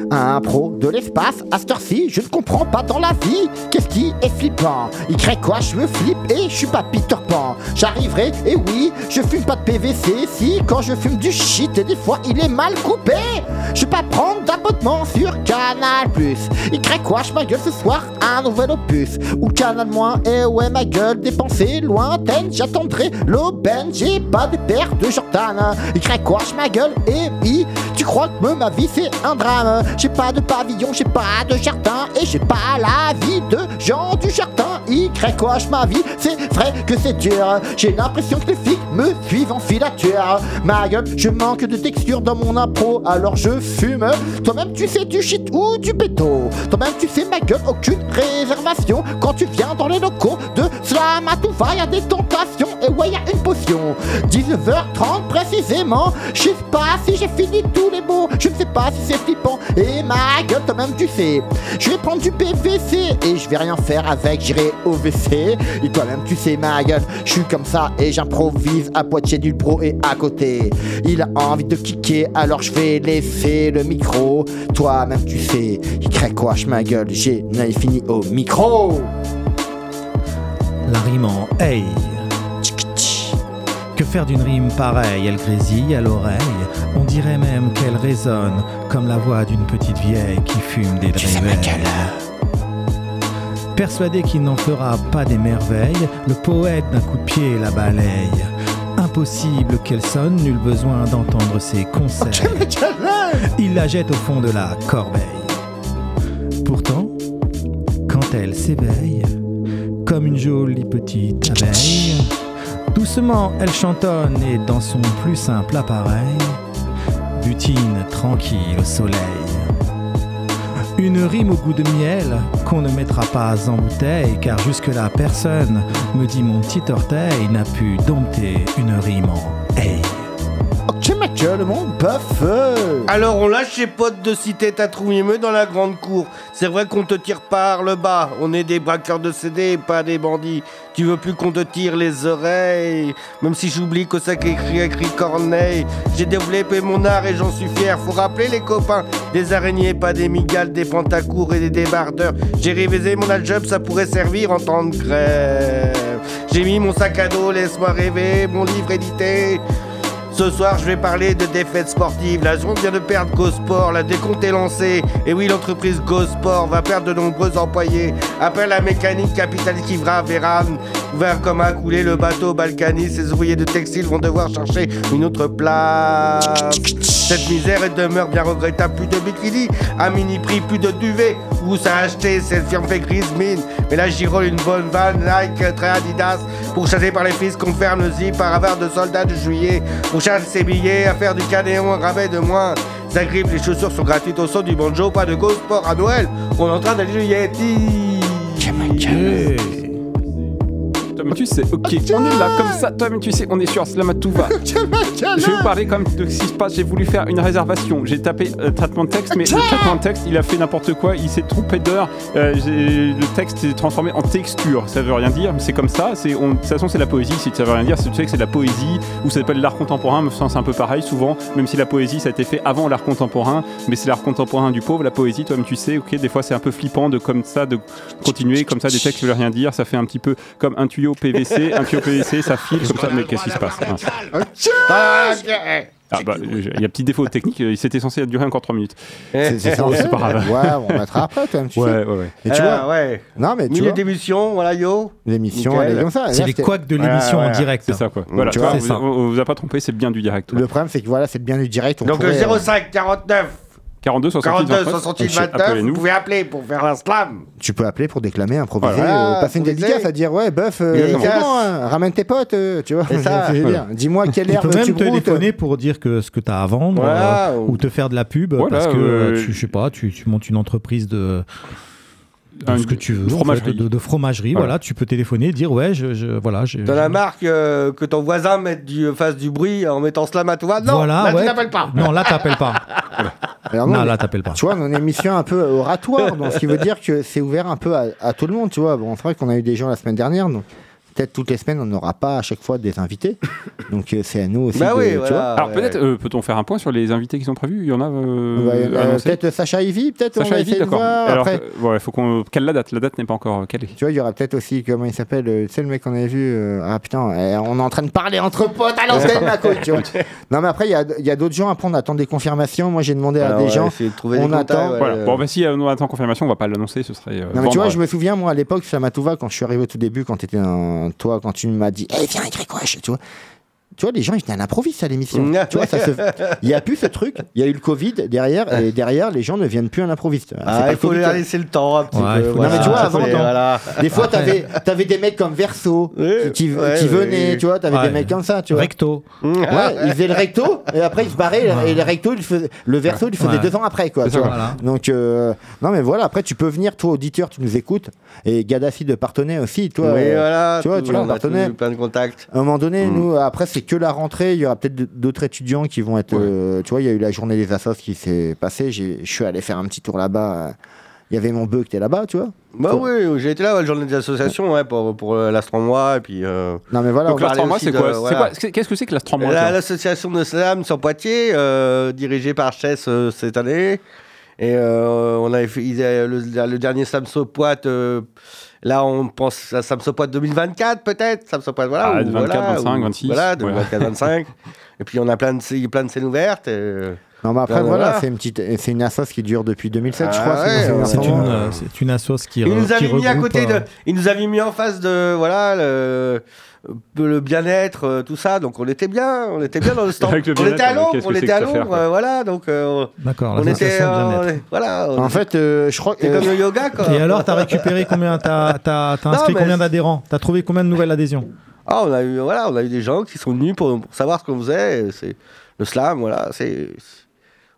Un pro de l'espace, à cette je ne comprends pas dans la vie. Qu'est-ce qui est flippant? Il crée quoi? Je me flippe et je suis pas Peter Pan. J'arriverai, et oui, je fume pas de PVC. Si, quand je fume du shit, et des fois il est mal coupé. Je vais pas prendre d'abonnement sur Canal Plus. Il crée quoi? Je ma gueule ce soir, un nouvel opus. Ou Canal Moins, et ouais, ma gueule dépensée lointaine. J'attendrai l'aubaine, j'ai pas des paires de Jordan. Il crée quoi? Je ma gueule, et oui, crois que ma vie c'est un drame. J'ai pas de pavillon, j'ai pas de jardin Et j'ai pas la vie de Jean du jardin. Y quoi ma vie, c'est vrai que c'est dur. J'ai l'impression que les filles me suivent en filature. Ma gueule, je manque de texture dans mon impro Alors je fume. Toi-même tu sais du shit ou du béto. Toi-même tu sais ma gueule, aucune réservation. Quand tu viens dans les locaux de Slamatouva Y'a des tentations. Et ouais y'a une potion. 19h30 précisément. Je sais pas si j'ai fini tous les Je ne sais pas si c'est flippant. Et ma gueule toi-même tu sais. Je vais prendre du PVC Et je vais rien faire avec J'irai au WC Et toi-même tu sais ma gueule Je suis comme ça et j'improvise À Poitiers du pro et à côté. Il a envie de kicker Alors je vais laisser le micro. Toi-même tu sais Il crée quoi ma gueule J'ai fini au micro. La rime en hey. Que faire d'une rime pareille Elle grésille à l'oreille. On dirait même qu'elle résonne comme la voix d'une petite vieille qui fume des réveils. Persuadé qu'il n'en fera pas des merveilles, le poète d'un coup de pied la balaye. Impossible qu'elle sonne, nul besoin d'entendre ses conseils. Il la jette au fond de la corbeille. Pourtant, quand elle s'éveille, comme une jolie petite abeille, doucement elle chantonne et dans son plus simple appareil, butine tranquille au soleil. Une rime au goût de miel qu'on ne mettra pas en bouteille, car jusque-là personne, me dit mon petit orteil, n'a pu dompter une rime en buffe. Alors on lâche les potes de cité Tatrouimeux dans la grande cour. C'est vrai qu'on te tire par le bas. On est des braqueurs de CD, pas des bandits. Tu veux plus qu'on te tire les oreilles Même si j'oublie que ça écrit écrit Corneille. J'ai développé mon art et j'en suis fier. Faut rappeler les copains. Des araignées, pas des migales, des pantacours et des débardeurs. J'ai révisé mon algèbre, ça pourrait servir en temps de grève. J'ai mis mon sac à dos, laisse-moi rêver, mon livre édité. Ce soir, je vais parler de défaites sportives. La zone vient de perdre GoSport, la décompte est lancée. Et oui, l'entreprise GoSport va perdre de nombreux employés. Appelle la mécanique capitaliste qui va Véran. Vers comme a coulé le bateau Balkany. Ces ouvriers de textile vont devoir chercher une autre place. Cette misère est demeure bien regrettable. Plus de bikini à mini prix, plus de duvet. Où ça acheté Cette firme fait grise mine. Mais là, j'y roule une bonne vanne Nike, très Adidas. Pour chasser par les fils qu'on ferme le zip par avare de soldats de juillet. Chasser ses billets, à faire du canéon, un rabais de moins. Ça grippe, les chaussures sont gratuites au son du banjo. Pas de go sport à Noël. On est en train d'aller du Yeti. Tu sais, ok, on est là comme ça. Toi, mais tu sais, on est sur Slamatouva. Je vais vous parler quand même de ce qui se passe. J'ai voulu faire une réservation. J'ai tapé euh, traitement de texte, mais le traitement de texte, il a fait n'importe quoi. Il s'est trompé d'heure. Euh, j'ai- le texte s'est transformé en texture. Ça veut rien dire, mais c'est comme ça. C'est, on- de toute façon, c'est la poésie. Si ça veut rien dire, c'est- tu sais que c'est de la poésie ou ça s'appelle l'art contemporain. Mais c'est un peu pareil souvent. Même si la poésie, ça a été fait avant l'art contemporain, mais c'est l'art contemporain du pauvre. La poésie, toi-même, tu sais, ok, des fois, c'est un peu flippant de comme ça, de continuer comme ça. Des textes qui veulent rien dire. Ça fait un petit peu comme un tuyau PVC. un tuyau PVC, ça file comme ça. Mais qu'est-ce qui se passe Mince. Ah bah, il y a petit défaut technique, c'était censé durer encore 3 minutes. C'est ça. Oh, c'est pas grave. Ouais, on mettra après, toi, même, tu Ouais, sais. ouais, ouais. Et tu Ah, vois, ouais. non, mais tu Milieu vois, d'émission, voilà, yo. l'émission, elle est comme ça. C'est les couacs de l'émission en direct. C'est ça quoi. Voilà, tu vois, vous- ça. on, vous a pas trompé, c'est bien du direct. Le problème, c'est que voilà, c'est bien du direct. On Donc le euh, 05 49 42 68 42 29. 68 Appelez-nous. 29, vous pouvez appeler pour faire un slam. Tu peux appeler pour déclamer, improviser, Voilà, euh, passer une dédicace à dire ouais, bœuf, euh, hein, ramène tes potes, euh, tu vois. Voilà. Dis-moi quelle Tu herbe peux même tu téléphoner pour dire que ce que tu as à vendre Voilà, euh, ou- ou te faire de la pub Voilà, parce que euh, euh, tu, je sais pas, tu, tu montes une entreprise de, ce que tu veux, en fromagerie. fait, de, de fromagerie. Voilà. Voilà. tu peux téléphoner, dire ouais, je, je- voilà, j'ai- T'as la marque euh, que ton voisin mette du, fasse du bruit en mettant slam à toi? Non, voilà, là, ouais. tu t'appelles pas. Non, là t'appelles pas. Alors non, là t'appelles pas. Tu vois, on a une émission un peu oratoire, donc ce qui veut dire que c'est ouvert un peu à, à tout le monde, tu vois. Bon, c'est vrai qu'on a eu des gens la semaine dernière, donc peut-être toutes les semaines, on n'aura pas à chaque fois des invités. Donc euh, c'est à nous aussi. Bah de- oui, tu voilà. Alors ouais. peut-être euh, peut-on faire un point sur les invités qui sont prévus? Il y en a euh, euh, peut-être Sacha Ivy, peut-être on Sacha va Ivy, essayer de d'accord. voir. Alors, Après, ouais, faut qu'on. Quelle la date? La date n'est pas encore calée. Tu vois, il y aura peut-être aussi, comment il s'appelle, euh, tu sais, le mec qu'on avait vu. euh, ah putain, on est en train de parler entre potes à l'antenne, ma tu vois. Non, mais après, il y a, il y a d'autres gens. Après, on attend des confirmations. Moi, j'ai demandé à Alors, des ouais, gens. essayer de trouver on des contacts, attend. Voilà. Bon, bah si on attend confirmation, on va pas l'annoncer, ce serait. Non, mais tu vois, je me souviens, moi, à l'époque, Samatouva, quand je suis arrivé au tout début, quand t'étais un. Toi, quand tu m'as dit, eh, viens, écris quoi, tu vois. Tu vois, les gens, ils venaient à l'improviste à l'émission. Tu vois, ça se... Il n'y a plus ce truc. Il y a eu le Covid derrière, et derrière, les gens ne viennent plus à l'improviste. Ah, il faut le leur Covid. laisser le temps un petit Ouais, peu. Non, mais tu vois, avant, voilà. Des fois, t'avais avais des mecs comme Verso qui, qui, ouais, qui ouais. venaient, tu vois, t'avais Ouais. des mecs comme ça, tu vois. Recto. Ouais, il faisait le recto et après il se barrait et le recto il faisait le verso il faisait Ouais. deux ans après quoi. Tu ça, vois. voilà. Donc euh, non mais voilà après tu peux venir toi auditeur tu nous écoutes et Gaddafi de Partenay aussi toi. Oui, euh, voilà. tu vois, tu vois, on a Partenay. tous eu plein de contacts. À un moment donné Mm. nous après c'est que la rentrée il y aura peut-être d'autres étudiants qui vont être euh, tu vois il y a eu la journée des assos qui s'est passée je suis allé faire un petit tour là-bas. Il y avait mon bœuf qui était là-bas tu vois. Bah oui, j'ai été là à la journée des associations ouais, pour, pour euh, et puis. euh, Non mais voilà. Donc aussi c'est quoi voilà. Qu'est-ce que c'est que l'astromois La- toi L'association de slam sur Poitiers, euh, dirigée par Chess cette année. Et on avait fait le, le dernier Slam Poit. euh, là, on pense à Poit 2024, peut-être. Poit, voilà. Ah, ou 24, voilà, 25, ou- 26, Voilà, ouais. 2024, 25. Et puis, on a plein de, plein de scènes ouvertes. et- Non mais après Voilà, voilà, voilà. c'est une petite c'est une assoce qui dure depuis 2007 je Ah crois. ouais, c'est- ouais, une, euh, une assoce qui, Il nous avait mis à côté de. euh, Il nous avait mis en face de. Voilà, le, le bien-être, euh, tout ça. Donc, on était bien. On était bien dans le stand. Le on était à Londres. on était à Londres. euh, voilà, donc. euh, D'accord, on était. euh, voilà. on- En fait euh, je crois que C'est comme le yoga, quoi. Et alors, t'as récupéré combien T'as t'as- t'as Non, inscrit mais combien d'adhérents? T'as trouvé combien de nouvelles adhésions? Ah, on a eu, voilà, on a eu des gens qui sont venus pour, pour savoir ce qu'on faisait. C'est le slam, voilà. C'est,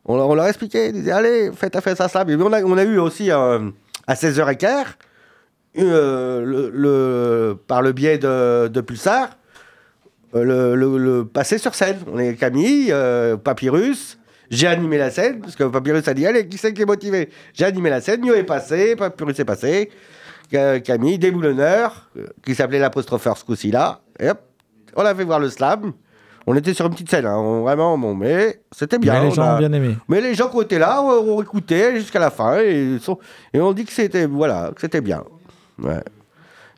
on, leur- on leur expliquait, ils disaient, allez, faites, faites ça slam. Puis on a, on a eu aussi euh, à 16h15, euh, le, le- par le biais de, de Pulsar, euh, le, le- passer sur scène. On est Camille, euh, Papyrus. J'ai animé la scène, parce que Papyrus a dit Allez, qui c'est qui est motivé? J'ai animé la scène, Mio est passé, Papyrus est passé. Ca- Camille, déboulonneur, qui s'appelait l'apostrophe ce coup-ci là. Et hop, on a fait voir le slam. On était sur une petite scène, hein, on- vraiment, bon, mais c'était bien. Mais les gens a- ont bien aimé. mais les gens qui étaient là ont, ont écouté jusqu'à la fin et, sont- et on dit que c'était voilà, que c'était bien. Ouais.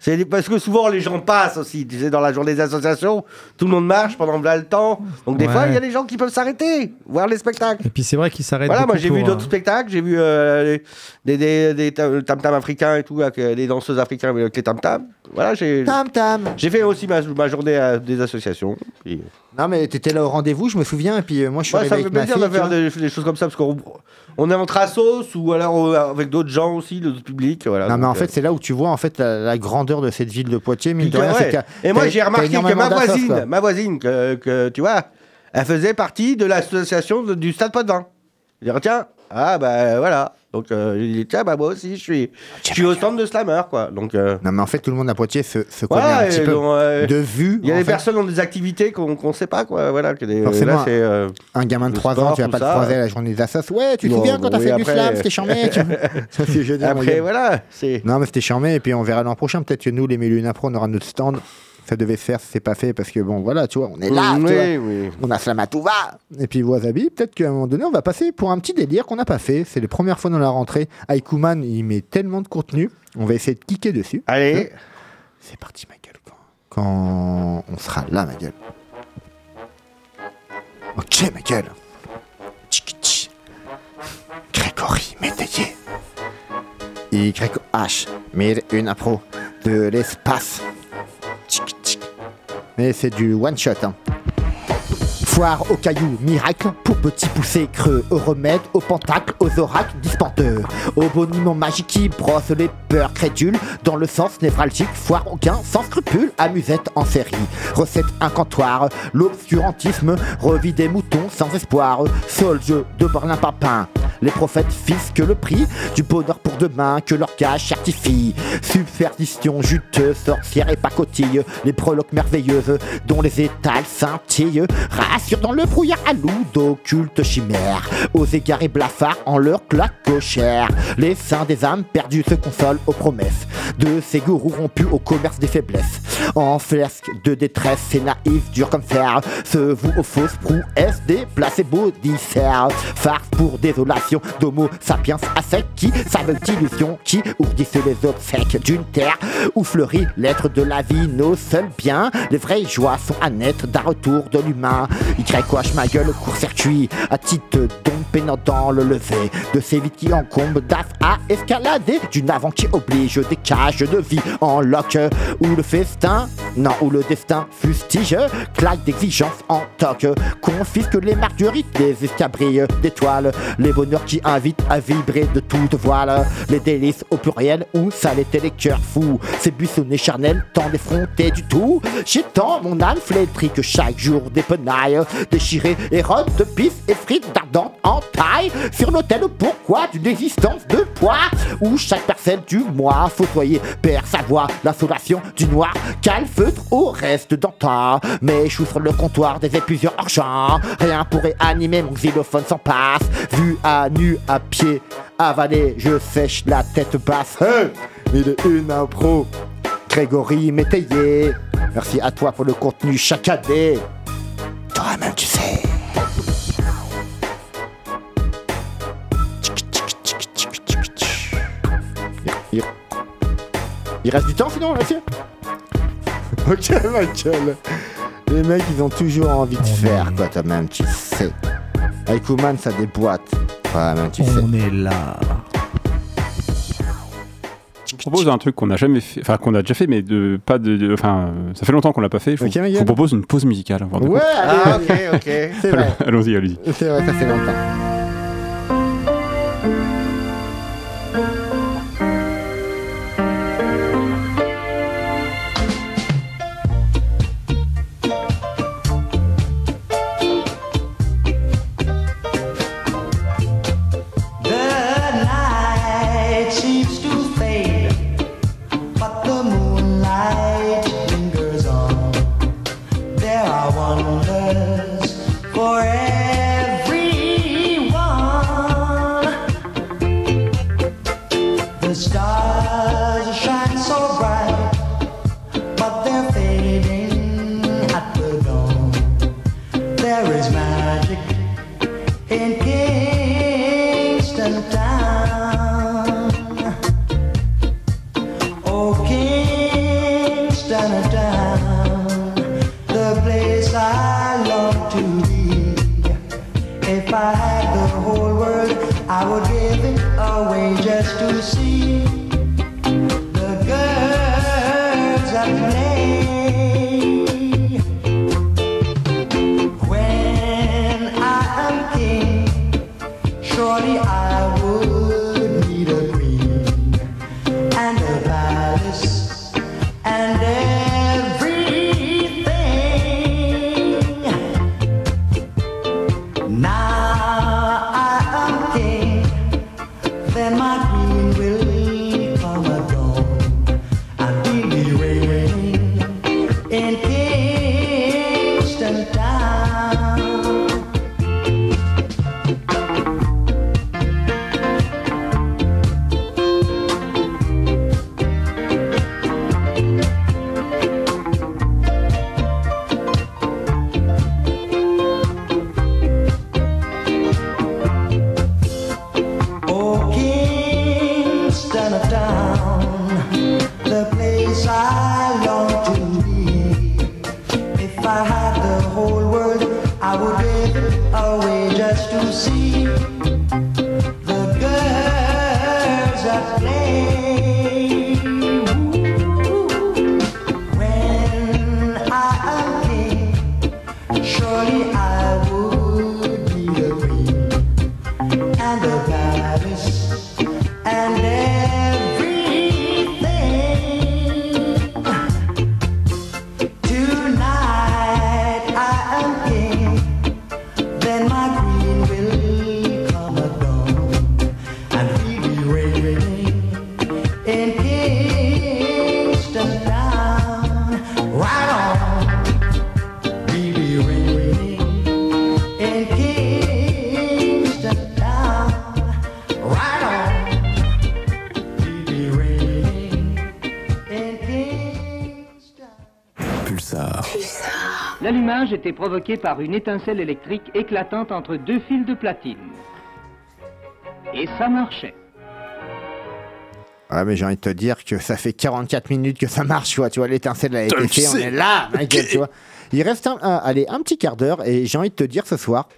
C'est parce que souvent les gens passent aussi, tu sais, dans la journée des associations, tout le monde marche pendant là le temps. Donc des Ouais. fois, il y a des gens qui peuvent s'arrêter, voir les spectacles. Et puis c'est vrai qu'ils s'arrêtent. Voilà, moi j'ai vu d'autres euh, spectacles, j'ai vu euh, des, des, des tam- tam-tams africains et tout, avec euh, des danseuses africaines avec les tam-tams. Voilà, j'ai Tam tam. j'ai fait aussi ma, ma journée à des associations. Non, mais t'étais là au rendez-vous, je me souviens. Et puis euh, moi, je suis Ouais, arrivé ça me fait plaisir fille. de faire des, des choses comme ça parce qu'on on est entre assos ou alors avec d'autres gens aussi, d'autres publics. Voilà, Non, mais en fait, c'est là où tu vois en fait la, la grandeur de cette ville de Poitiers. Mine de rien, ouais. Et moi, j'ai remarqué que ma voisine, ma voisine, que, que, tu vois, elle faisait partie de l'association du Stade Poitvin. Je dis, tiens, ah bah voilà. Donc, euh, j'ai dit, tiens, bah moi aussi, je suis, je suis au centre de Slammer, quoi. Donc, euh, Non, mais en fait, tout le monde à Poitiers se, se connaît voilà, un petit et peu. donc, euh, De vue, il y a des fait, personnes qui ont des activités qu'on qu'on sait pas, quoi. Voilà, que des, Forcément. là, euh, un gamin de le 3 ans, tu vas pas ça. croiser à la journée des assos. Ouais, tu te souviens quand t'as fait du slam, c'était charmé. Après, voilà, c'est. Non, mais c'était charmé. Et puis on verra l'an prochain. Peut-être que nous, les milieux impro, on aura notre stand. Ça devait se faire, c'est pas fait parce que bon, voilà, tu vois, on est là. tu vois. oui, oui. On a Slamatouva Et puis Wasabi, peut-être qu'à un moment donné, on va passer pour un petit délire qu'on n'a pas fait. C'est les premières fois dans la rentrée. Aikuman, il met tellement de contenu. On va essayer de kicker dessus. Allez, C'est parti, ma gueule. Quand, on sera là, ma gueule. Ok, ma gueule. Tchik-tch. Grégory Métayer. YH. 1001 impro. De l'espace. Mais c'est du one shot. Hein. Foire aux cailloux, miracle, pour petits poussés creux, au remède, aux pentacles, aux oracles, dispenteurs, au boniment magique qui brosse les peurs crédules, dans le sens névralgique, foire aucun, sans scrupule, amusette en série, recette incantoire, l'obscurantisme, revit des moutons sans espoir, seul jeu de Berlin Papin, les prophètes fisquent le prix du bonheur pour demain que leur cage certifie. Superstition juteuse, sorcière et pacotille, les proloques merveilleuses dont les étals scintillent, rassurent dans le brouillard à d'occultes chimères, aux égarés blafards en leur clacochère. Les saints des âmes perdues se consolent aux promesses de ces gourous rompus au commerce des faiblesses. En fresque de détresse, ces naïfs durs comme fer se vouent aux fausses prouesses des placebos dissert. Farce pour désolation d'homo sapiens à sec qui savent illusion qui ourdissent les obsèques d'une terre où fleurit l'être de la vie, nos seuls biens. Les vraies joies sont à naître d'un retour de l'humain. Y ma gueule, court-circuit, à titre d'ombre peinant dans le lever de ces vies qui encombrent d'af à escalader d'une avant qui oblige des cages de vie en lock où le festin, non, où le destin fustige, claque d'exigence en toc, confisque les marguerites, les escabrilles d'étoiles, les bonheurs qui invitent à vibrer de toutes voiles, les délices au pluriel où ça l'était les cœurs fous, ces buissonnets charnels tant d'effrontés du tout, j'étends mon âme flétrie que chaque jour des penailles, déchirées et rodes de pif et frites d'ardentes en taille, sur l'autel pourquoi d'une existence de poids, où chaque parcelle du mois fautoyer perd sa voix, l'insolation du noir calfeutre au reste d'antan, mais je sur le comptoir des épuiseurs argent, rien pourrait animer mon xylophone sans passe, vu à nu à pied, avalé, je sèche la tête basse, il est une impro, Grégory Métayer, merci à toi pour le contenu chaque année, toi-même tu sais. Il, reste du temps sinon là-dessus Ok Michael. Les mecs ils ont toujours envie de faire quoi toi-même tu sais Avec Ouman ça déboîte tu sais On est là. Je propose un truc qu'on n'a jamais fait, enfin qu'on a déjà fait, mais de pas de, enfin ça fait longtemps qu'on l'a pas fait. Je vous, je propose une pause musicale. avant de Ouais Ah, ok, ok. C'est vrai Allons-y, allons-y. C'est vrai ça fait longtemps L'allumage était provoqué par une étincelle électrique éclatante entre deux fils de platine. Et ça marchait. Ouais, mais j'ai envie de te dire que ça fait 44 minutes que ça marche, tu vois. Tu vois, l'étincelle a été faite, on est là, Michael, tu vois. Il reste un, un- allez, un petit quart d'heure et j'ai envie de te dire ce soir,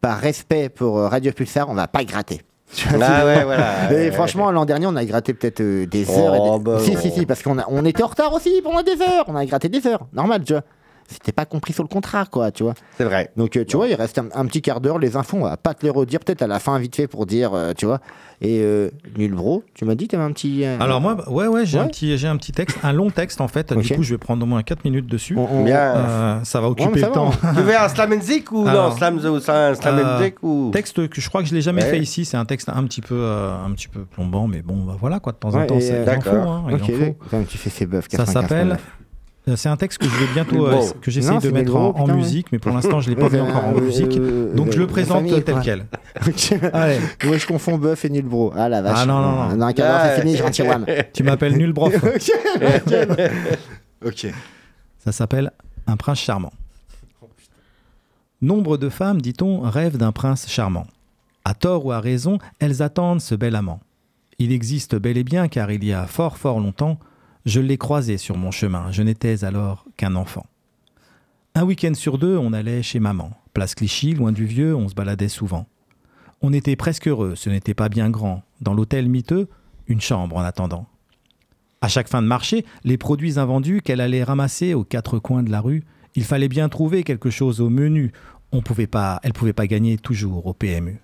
par respect pour euh, Radio Pulsar, on va pas gratter. Ah ouais, voilà. Et Ouais, franchement, l'an dernier, on a gratté peut-être euh, des Oh, heures. et des- bah, si, oh. si, si, parce qu'on a- on était en retard aussi pendant des heures. On a gratté des heures, normal, tu vois. C'était pas compris sur le contrat, quoi, tu vois. C'est vrai. Donc, euh, tu vois, il reste un, un petit quart d'heure. Les infos, on va pas te les redire. Peut-être à la fin, vite fait, pour dire, euh, tu vois. Et euh, nul bro, tu m'as dit, t'avais un petit. euh, Alors moi, ouais, ouais, j'ai Ouais. un petit, j'ai un petit texte, un long texte en fait. Du coup, je vais prendre au moins 4 minutes dessus. on- on- Bien. Ça va occuper ça le va, temps. Tu veux un slam and zik ou Alors, non slam, ou slam, slam euh, ou? Texte que je crois que je l'ai jamais Ouais. fait ici. C'est un texte un petit peu, euh, un petit peu plombant, mais bon, bah voilà quoi. De temps en temps, c'est d'accord. hein, il en Ok, faut. Putain, tu fais ces bœufs. Ça s'appelle. Euh, C'est un texte que je vais bientôt, euh, que j'essaie Non, de mettre en, ouais. musique, mais pour l'instant, je l'ai pas mis encore en musique. Donc je le présente tel quel. Allez. Ouais, je confonds bœuf et nul bro. Ah la vache. Ah, non, non, non. Dans un quart d'heure, Ah, c'est fini, je. Tu m'appelles nul brof. ok. Ça s'appelle Un prince charmant. Nombre de femmes, dit-on, rêvent d'un prince charmant. À tort ou à raison, elles attendent ce bel amant. Il existe bel et bien, car il y a fort fort longtemps, je l'ai croisé sur mon chemin, je n'étais alors qu'un enfant. Un week-end sur deux, on allait chez maman. Place Clichy, loin du vieux, on se baladait souvent. On était presque heureux, ce n'était pas bien grand. Dans l'hôtel miteux, une chambre en attendant. À chaque fin de marché, les produits invendus qu'elle allait ramasser aux quatre coins de la rue, il fallait bien trouver quelque chose au menu. On pouvait pas, elle pouvait pas gagner toujours au PMU.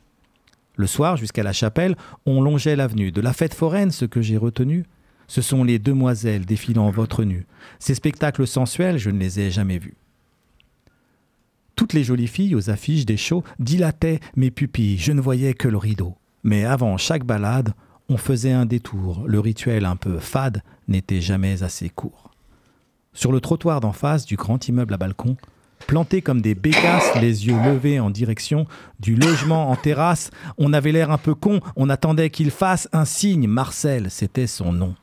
Le soir, jusqu'à la chapelle, on longeait l'avenue. De la fête foraine, ce que j'ai retenu, ce sont les demoiselles défilant votre nu. Ces spectacles sensuels, je ne les ai jamais vus. Toutes les jolies filles aux affiches des shows dilataient mes pupilles, je ne voyais que le rideau. Mais avant chaque balade, on faisait un détour. Le rituel un peu fade n'était jamais assez court. Sur le trottoir d'en face du grand immeuble à balcon, plantés comme des bécasses, les yeux levés en direction du logement en terrasse, on avait l'air un peu con, on attendait qu'il fasse un signe. Marcel, c'était son nom.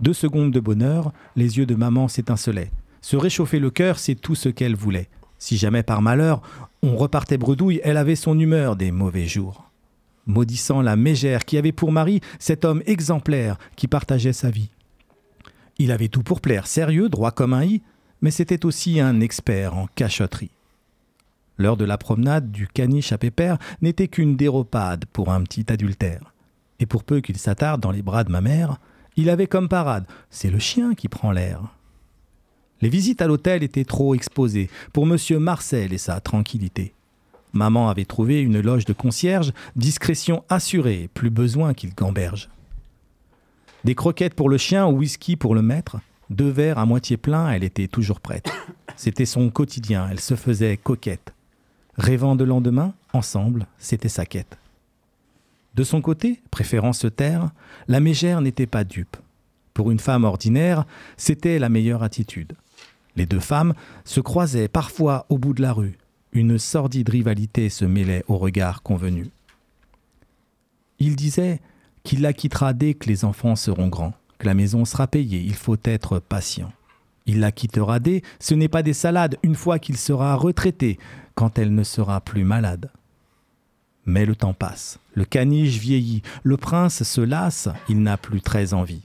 Deux secondes de bonheur, les yeux de maman s'étincelaient. Se réchauffer le cœur, c'est tout ce qu'elle voulait. Si jamais par malheur, on repartait bredouille, elle avait son humeur des mauvais jours. Maudissant la mégère qui avait pour mari cet homme exemplaire qui partageait sa vie. Il avait tout pour plaire, sérieux, droit comme un i, mais c'était aussi un expert en cachotterie. L'heure de la promenade du caniche à pépère n'était qu'une déropade pour un petit adultère. Et pour peu qu'il s'attarde dans les bras de ma mère, il avait comme parade c'est le chien qui prend l'air. Les visites à l'hôtel étaient trop exposées pour monsieur Marcel et sa tranquillité. Maman avait trouvé une loge de concierge, discrétion assurée, plus besoin qu'il gamberge. Des croquettes pour le chien, whisky pour le maître, deux verres à moitié pleins, elle était toujours prête. C'était son quotidien, elle se faisait coquette. Rêvant de lendemain, ensemble, c'était sa quête. De son côté, préférant se taire, la mégère n'était pas dupe. Pour une femme ordinaire, c'était la meilleure attitude. Les deux femmes se croisaient parfois au bout de la rue. Une sordide rivalité se mêlait au regard convenu. Il disait qu'il la quittera dès que les enfants seront grands, que la maison sera payée, il faut être patient. Il la quittera dès, ce n'est pas des salades, une fois qu'il sera retraité, quand elle ne sera plus malade. Mais le temps passe, le caniche vieillit, le prince se lasse, il n'a plus très envie.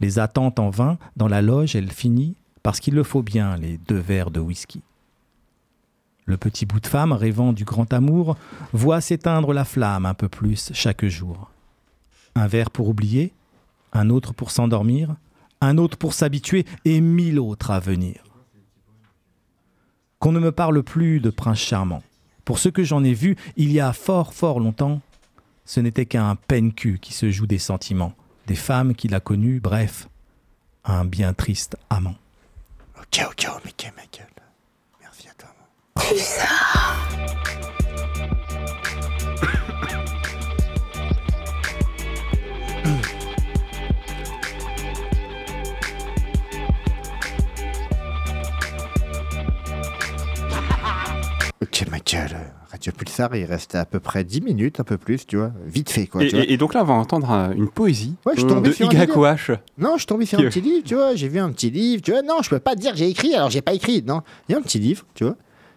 Les attentes en vain, dans la loge, elle finit, parce qu'il le faut bien, les deux verres de whisky. Le petit bout de femme, rêvant du grand amour, voit s'éteindre la flamme un peu plus chaque jour. Un verre pour oublier, un autre pour s'endormir, un autre pour s'habituer et mille autres à venir. Qu'on ne me parle plus de prince charmant. Pour ce que j'en ai vu, il y a fort fort longtemps, ce n'était qu'un peine-cul qui se joue des sentiments, des femmes qu'il a connues, bref, un bien triste amant. Ok, ok, ok, ma gueule. Merci à toi. Ma gueule. Radio Pulsar, il reste à peu près 10 minutes, un peu plus, tu vois. Vite fait, quoi. Et, tu vois. et- et donc là, on va entendre une poésie Ouais, je euh, de sur YOH. Non, je suis tombé sur un petit livre, tu vois. J'ai vu un petit livre, tu vois. Non, je peux pas dire que j'ai écrit, alors j'ai pas écrit. Non, il y a un petit livre, tu vois.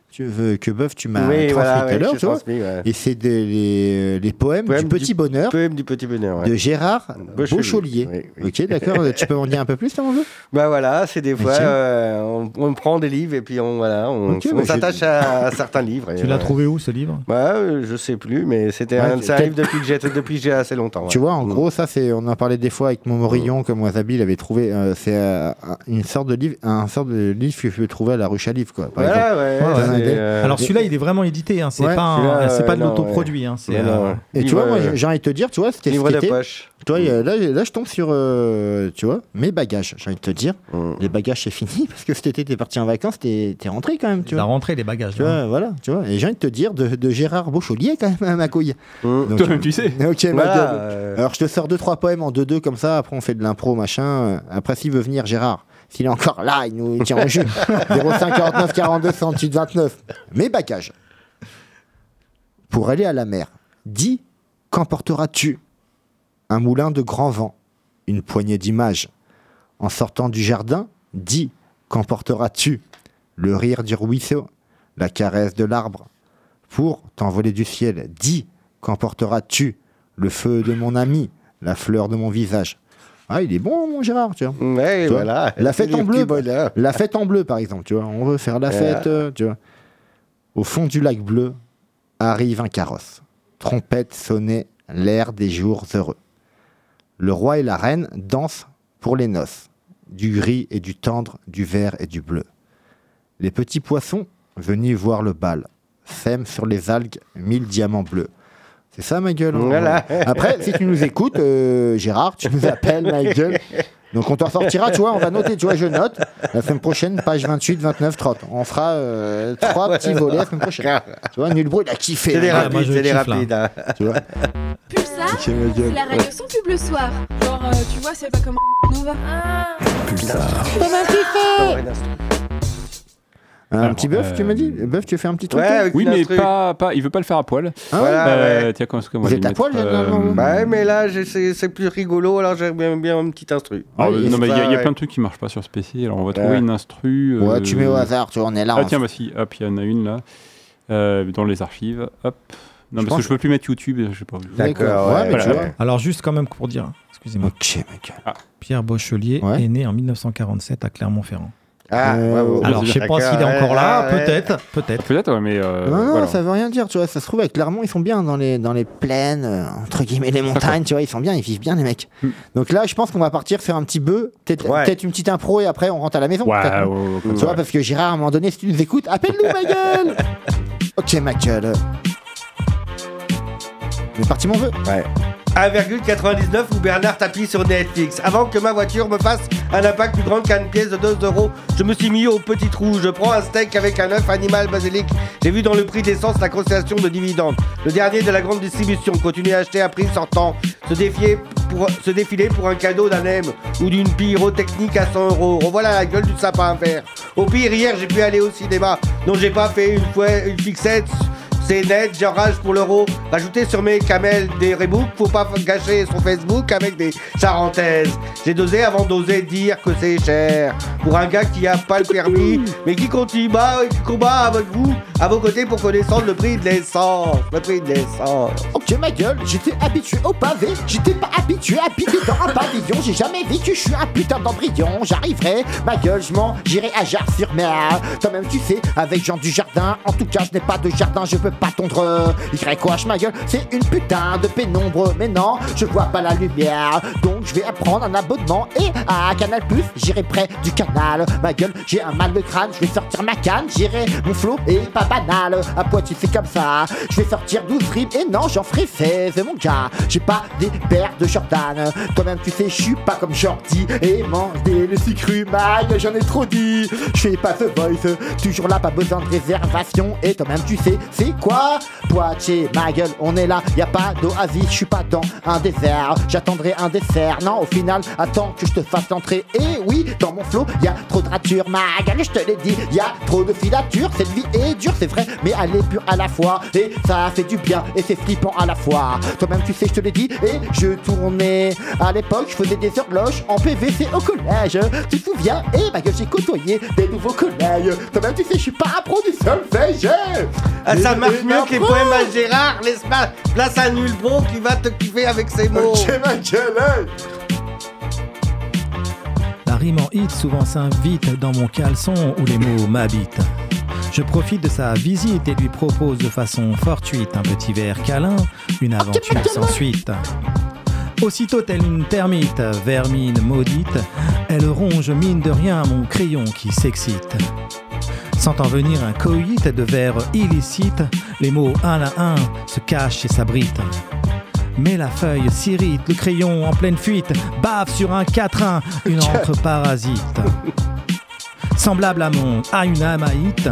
Tu veux que Boeuf, tu m'as Oui, transmis voilà, tout à l'heure, tu vois. ouais. Et c'est les, les poèmes, Poème du Petit Bonheur Poème du petit bonheur. ouais. de Gérard Beauchelier. Beauchelier. Ok, d'accord. tu peux en dire un peu plus, là, mon vieux Bah voilà, c'est des fois, euh, on, on prend des livres et puis on, voilà, on, on bah, s'attache à, à certains livres. et Tu l'as trouvé où ce livre? Bah, euh, je sais plus, mais c'était Ouais, un, c'est un peut-être- livre depuis que j'ai depuis que j'ai assez longtemps. ouais. Tu vois, en Mm. gros, ça, c'est, on en parlait des fois avec mon Morillon, comme Wasabi, il avait trouvé, euh, c'est un- une sorte de livre, un sorte de livre que tu peux trouver à la ruche à livres, quoi. Par exemple. Euh, Alors celui-là, il est vraiment édité, hein, c'est Ouais, pas, un- celui-là, c'est pas de euh, l'autoproduit. hein, euh. Et tu Livre, vois, moi, euh, j'ai envie de te dire, tu vois, c'était livre ce de poche. Toi, euh, là, là, je tombe sur, euh, tu vois, mes bagages. J'ai envie de te dire, Mm. les bagages, c'est fini, parce que cet été, t'es parti en vacances, t'es, t'es rentré quand même, tu la vois. rentrée, les bagages. Tu hein. vois, voilà, tu vois. Et j'ai envie de te dire, de, de Gérard Beauchelier, quand même, à ma couille. Mm. Donc, Toi-même, tu sais. Ok, euh, Alors, je te sors deux, trois poèmes en 2-2 comme ça, après, on fait de l'impro, machin. Après, s'il veut venir, Gérard, s'il est encore là, il nous tient en jus. 05 49 42 68 29. Mes bagages. Pour aller à la mer, dis, qu'emporteras-tu? Un moulin de grand vent, une poignée d'images. En sortant du jardin, dis, qu'emporteras-tu? Le rire du ruisseau, la caresse de l'arbre. Pour t'envoler du ciel, dis, qu'emporteras-tu? Le feu de mon ami, la fleur de mon visage. Ah, il est bon, mon Gérard, tu vois. ouais, Tu vois, voilà. La fête en bleu. La fête en bleu, par exemple, tu vois. On veut faire la fête, euh, tu vois. Au fond du lac bleu, arrive un carrosse. Trompette sonnait l'air des jours heureux. Le roi et la reine dansent pour les noces. Du gris et du tendre, du vert et du bleu. Les petits poissons, venus voir le bal, sèment sur les algues mille diamants bleus. C'est ça, ma gueule. hein. Voilà. Après, si tu nous écoutes, euh, Gérard, tu nous appelles, ma gueule. Donc on t'en sortira, tu vois, on va noter, tu vois, je note. La semaine prochaine, page 28, 29, 30. On fera euh, trois petits volets la semaine prochaine. Tu vois, nul bruit, il a kiffé. C'est des hein, rapides, c'est des rapides. hein. Tu vois, Pulsar, c'est gueule. la radio sans pub le soir. Genre, euh, tu vois, c'est pas comme Nova. Un Alors, petit bœuf, tu m'as dit euh, Bœuf, tu fais un petit truc Ouais, Oui, mais pas, pas, il veut pas le faire à poil. Ah ouais Voilà, Euh, ouais. Tiens, comment est-ce que moi Vous êtes à poil, Bah ouais, mais là, c'est plus rigolo, alors j'aime bien, bien un petit instru. Ah, Ouais, euh, non, mais il y, a- il y a ouais. plein de trucs qui marchent pas sur ce PC. Alors, on va trouver Ouais. une instru. Ouais, euh, tu mets au hasard, tu vois, on est là. Ah, tiens, bah si, hop, il y en a une là, euh, dans les archives. Hop, Non, parce que je peux plus mettre YouTube, je sais pas. D'accord, ouais, mais tu vois. Alors, juste quand même pour dire, excusez-moi, Ok, mec. Pierre Bochelier Ouais. est né en 1947 à Clermont-Ferrand. Ah, Euh. Alors, je sais pas s'il est encore là, ouais, ouais. peut-être, peut-être. Peut-être, ouais, mais. euh, Non, non, voilà. ça veut rien dire, tu vois. Ça se trouve, avec Clermont, ils sont bien dans les, dans les plaines, euh, entre guillemets, les montagnes, tu vois. Ils sont bien, ils vivent bien, les mecs. Hmm. Donc là, je pense qu'on va partir faire un petit bœuf, peut-être une petite impro et après on rentre à la maison. Ouais, peut-être. ouais, ouais, ouais, Tu vois, parce que Gérard, à un moment donné, si tu nous écoutes, appelle-nous, ma gueule Ok, ma gueule. On est parti, mon vœu. Ouais. 1,99 où Bernard tapis sur Netflix. Avant que ma voiture me fasse un impact plus grand qu'une pièce de 2 euros, je me suis mis au petit trou. Je prends un steak avec un œuf animal basilic. J'ai vu dans le prix de l'essence la conciliation de dividendes. Le dernier de la grande distribution continue à acheter à prix sortant. Se, défier pour, se défiler pour un cadeau d'un M ou d'une pyrotechnique à 100 euros. Revoilà la gueule du sapin vert. Au pire, hier, j'ai pu aller au cinéma. Non, j'ai pas fait une fois une fixette. C'est net, j'enrage pour l'euro. Rajouter sur mes camels des rebooks, faut pas gâcher son Facebook avec des charentaises. J'ai dosé avant d'oser dire que c'est cher. Pour un gars qui a pas le permis, mais qui continue bah, qui combat avec vous, à vos côtés pour connaissance le prix de l'essence. Le prix de l'essence. Ok, ma gueule, j'étais habitué au pavé. J'étais pas habitué à habiter dans un pavillon. J'ai jamais vécu, je suis un putain d'embryon. J'arriverai, ma gueule, je m'en j'irai à Jars-sur-Mer. Toi-même, tu sais, avec Jean du Jardin. En tout cas, je n'ai pas de jardin, je peux pas tondre. Y ma gueule, c'est une putain de pénombre. Mais non, je vois pas la lumière. Donc, je vais prendre un abonnement et à Canal Plus, j'irai près du canal. Ma gueule, j'ai un mal de crâne, je vais sortir ma canne. J'irai, mon flow est pas banal. À Poitiers, c'est comme ça. Je vais sortir 12 rimes et non, j'en ferai 16, mon gars. J'ai pas des paires de Jordan. Toi-même, tu sais, je suis pas comme Jordi. Et manger le sucre maille, j'en ai trop dit. Je fais pas The Voice, toujours là, pas besoin de réservation. Et toi-même, tu sais, c'est quoi? Poitiers, ma gueule, on est là, y a pas d'oasis, je suis pas dans un désert. J'attendrai un dessert. Non, au final, attends que je te fasse entrer. Et oui, dans mon flow, y a trop de ratures, ma gueule, je te l'ai dit. Y a trop de filatures, cette vie est dure, c'est vrai, mais elle est pure à la fois. Et ça fait du bien, et c'est flippant à la fois. Toi-même, tu sais, je te l'ai dit, et je tournais. À l'époque, je faisais des horloges en PVC au collège. Tu te souviens? Et ma gueule, j'ai côtoyé des nouveaux collègues. Toi-même, tu sais, je suis pas un pro du solfège. Ah, ça marche et mieux que les ma poèmes à Gérard. Laisse pas place à nul bro qui va te kiffer avec ses mots. Ok, ma gueule. La rime en hit souvent s'invite dans mon caleçon où les mots m'habitent. Je profite de sa visite et lui propose de façon fortuite un petit verre câlin, une aventure sans suite. Aussitôt telle une termite, vermine maudite, elle ronge mine de rien mon crayon qui s'excite. Sentant venir un coït de vers illicites, les mots un à un se cachent et s'abritent. Mais la feuille s'irrite, le crayon en pleine fuite, bave sur un quatrain, une encre parasite. Semblable à mon à une amaïte,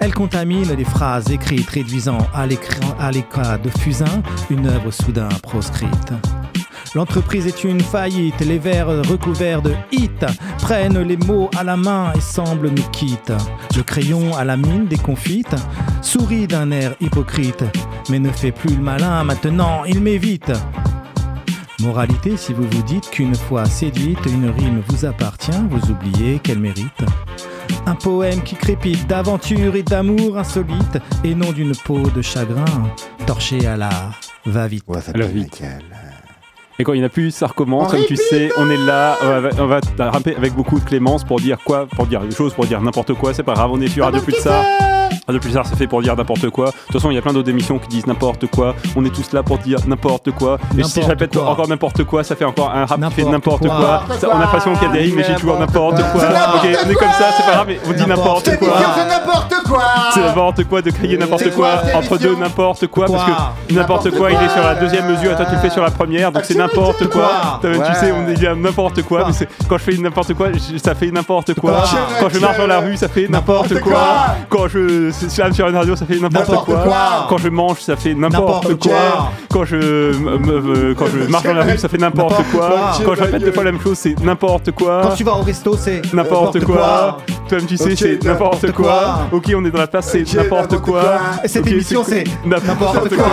elle contamine les phrases écrites, réduisant à l'écran- à l'éclat de fusain une œuvre soudain proscrite. L'entreprise est une faillite, les vers recouverts de hit prennent les mots à la main et semblent nous quitter. Le crayon à la mine déconfite sourit d'un air hypocrite, mais ne fait plus le malin, maintenant il m'évite. Moralité, si vous vous dites qu'une fois séduite, une rime vous appartient, vous oubliez qu'elle mérite. Un poème qui crépite d'aventure et d'amour insolite, et non d'une peau de chagrin torchée à la va-vite. Et quand il n'y en a plus, ça recommence. Comme tu sais, on est là, on va, on va ramper avec beaucoup de clémence pour dire quoi Pour dire des choses, pour dire n'importe quoi. C'est pas grave, on est sur Radio Pulsar. Radio Pulsar, c'est fait pour dire n'importe quoi. De toute façon, il y a plein d'autres émissions qui disent n'importe quoi. On est tous là pour dire n'importe quoi. Et si je répète quoi. encore n'importe quoi, ça fait encore un rap qui fait N'importe quoi. quoi. N'importe Ça, on a l'impression qu'il y a des rimes, mais j'ai toujours n'importe quoi. Ok, on est comme ça, c'est pas grave, mais on dit n'importe quoi. c'est n'importe quoi C'est n'importe quoi de crier n'importe quoi entre deux n'importe quoi parce que n'importe quoi il est sur la deuxième mesure et toi tu le fais sur la première donc c'est n'importe quoi. Tu sais on est bien n'importe quoi mais quand je fais n'importe quoi ça fait n'importe quoi. Quand je marche dans la rue ça fait n'importe quoi. Quand je slame sur une radio ça fait n'importe quoi. quoi. Quand je mange ça fait n'importe quoi. quoi. Quand je me- quand je marche dans la rue ça fait n'importe quoi. quoi. Quand je répète deux fois la même chose c'est n'importe quoi. Quand tu vas au resto, c'est N'importe quoi. Toi-même, tu sais, c'est n'importe quoi. Ok, on est dans la place, c'est n'importe quoi. quoi. Et cette émission, c'est n'importe quoi.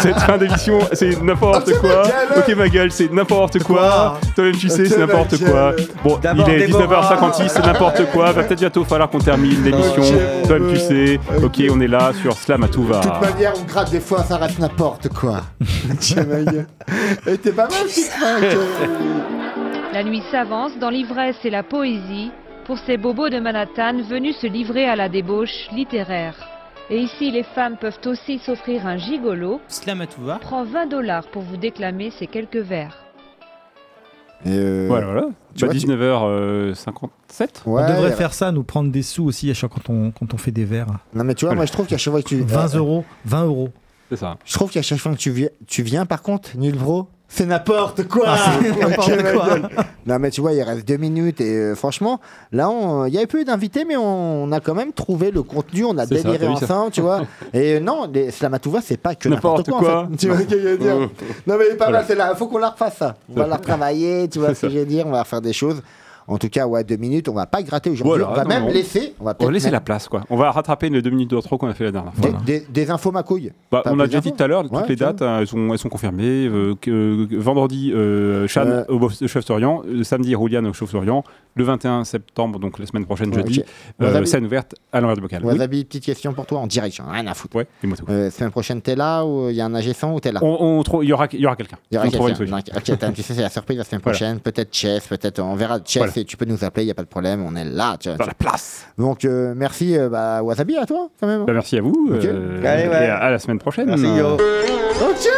Cette fin d'émission, c'est n'importe quoi. Ok, ma gueule, c'est n'importe quoi. Toi-même, tu sais, c'est n'importe quoi. Bon, il est Déborah. 19h56, c'est n'importe quoi. Va peut-être bientôt falloir qu'on termine l'émission. Toi-même, tu sais, ok, on est là sur Slam à tout va. De toute manière, on gratte des fois, ça reste n'importe quoi. Tiens, ma gueule. Eh, T'es pas mal, petit. La nuit s'avance dans l'ivresse et la poésie pour ces bobos de Manhattan venus se livrer à la débauche littéraire. Et ici, les femmes peuvent aussi s'offrir un gigolo. Slam à tout va. Prend 20 dollars pour vous déclamer ces quelques vers. Euh, Voilà, voilà. tu Bah, vois, tu- 19h57 Ouais, on devrait faire ça, nous prendre des sous aussi à chaque quand on, quand on fait des verres. Non, mais tu vois, moi, je trouve qu'à chaque fois que tu. 20 euros, 20 euros. C'est ça. Je trouve qu'à chaque fois que tu viens, tu viens par contre, nul bro, c'est n'importe quoi. Ah, n'importe quoi. Non mais tu vois, il reste deux minutes et euh, franchement, là, il y avait peu d'invités, mais on, a quand même trouvé le contenu, on a déliré ensemble, tu vois. Et euh, non, les Slamatouva, c'est pas que n'importe quoi. en quoi. fait. Tu vois ce que je veux dire Non mais pas Voilà. mal, c'est là, faut qu'on la refasse ça. On va la retravailler, tu vois ce que je veux dire, on va faire des choses. En tout cas, ouais, deux minutes, on va pas gratter aujourd'hui, Voilà, on va non, même non. laisser, on va On va peut-être laisser même- la place, quoi. On va rattraper les deux minutes de trop qu'on a fait la dernière fois. des, des- des infos ma couille. Bah, on a déjà dit tout à l'heure, toutes Ouais, les dates, hein, elles, sont, elles sont confirmées. euh, euh, vendredi, euh, Chan Euh. au Chauve-Orient. Euh, samedi, Rouliane au Chauve-Orient. Le 21 septembre, donc la semaine prochaine, Ouais, jeudi, ok. euh, Wasabi. scène ouverte à l'envers du bocal. Oui. Wasabi, petite question pour toi en direct, j'en ai rien à foutre. Ouais, dis-moi tout. Euh, semaine prochaine, t'es là ou il y a un ingé-son ou t'es là? On, on trou- il y aura, il y aura quelqu'un. Il y aura quelqu'un. tu sais, c'est la surprise la semaine prochaine. Peut-être Chess, peut-être on verra Chess Tu peux nous appeler, il n'y a pas de problème, on est là. Tu vois, Dans tu- la place. Donc euh, merci euh, bah, Wasabi à toi quand même. Bah, merci à vous. Euh, Allez, ouais. et à, à la semaine prochaine. Merci, yo. Ok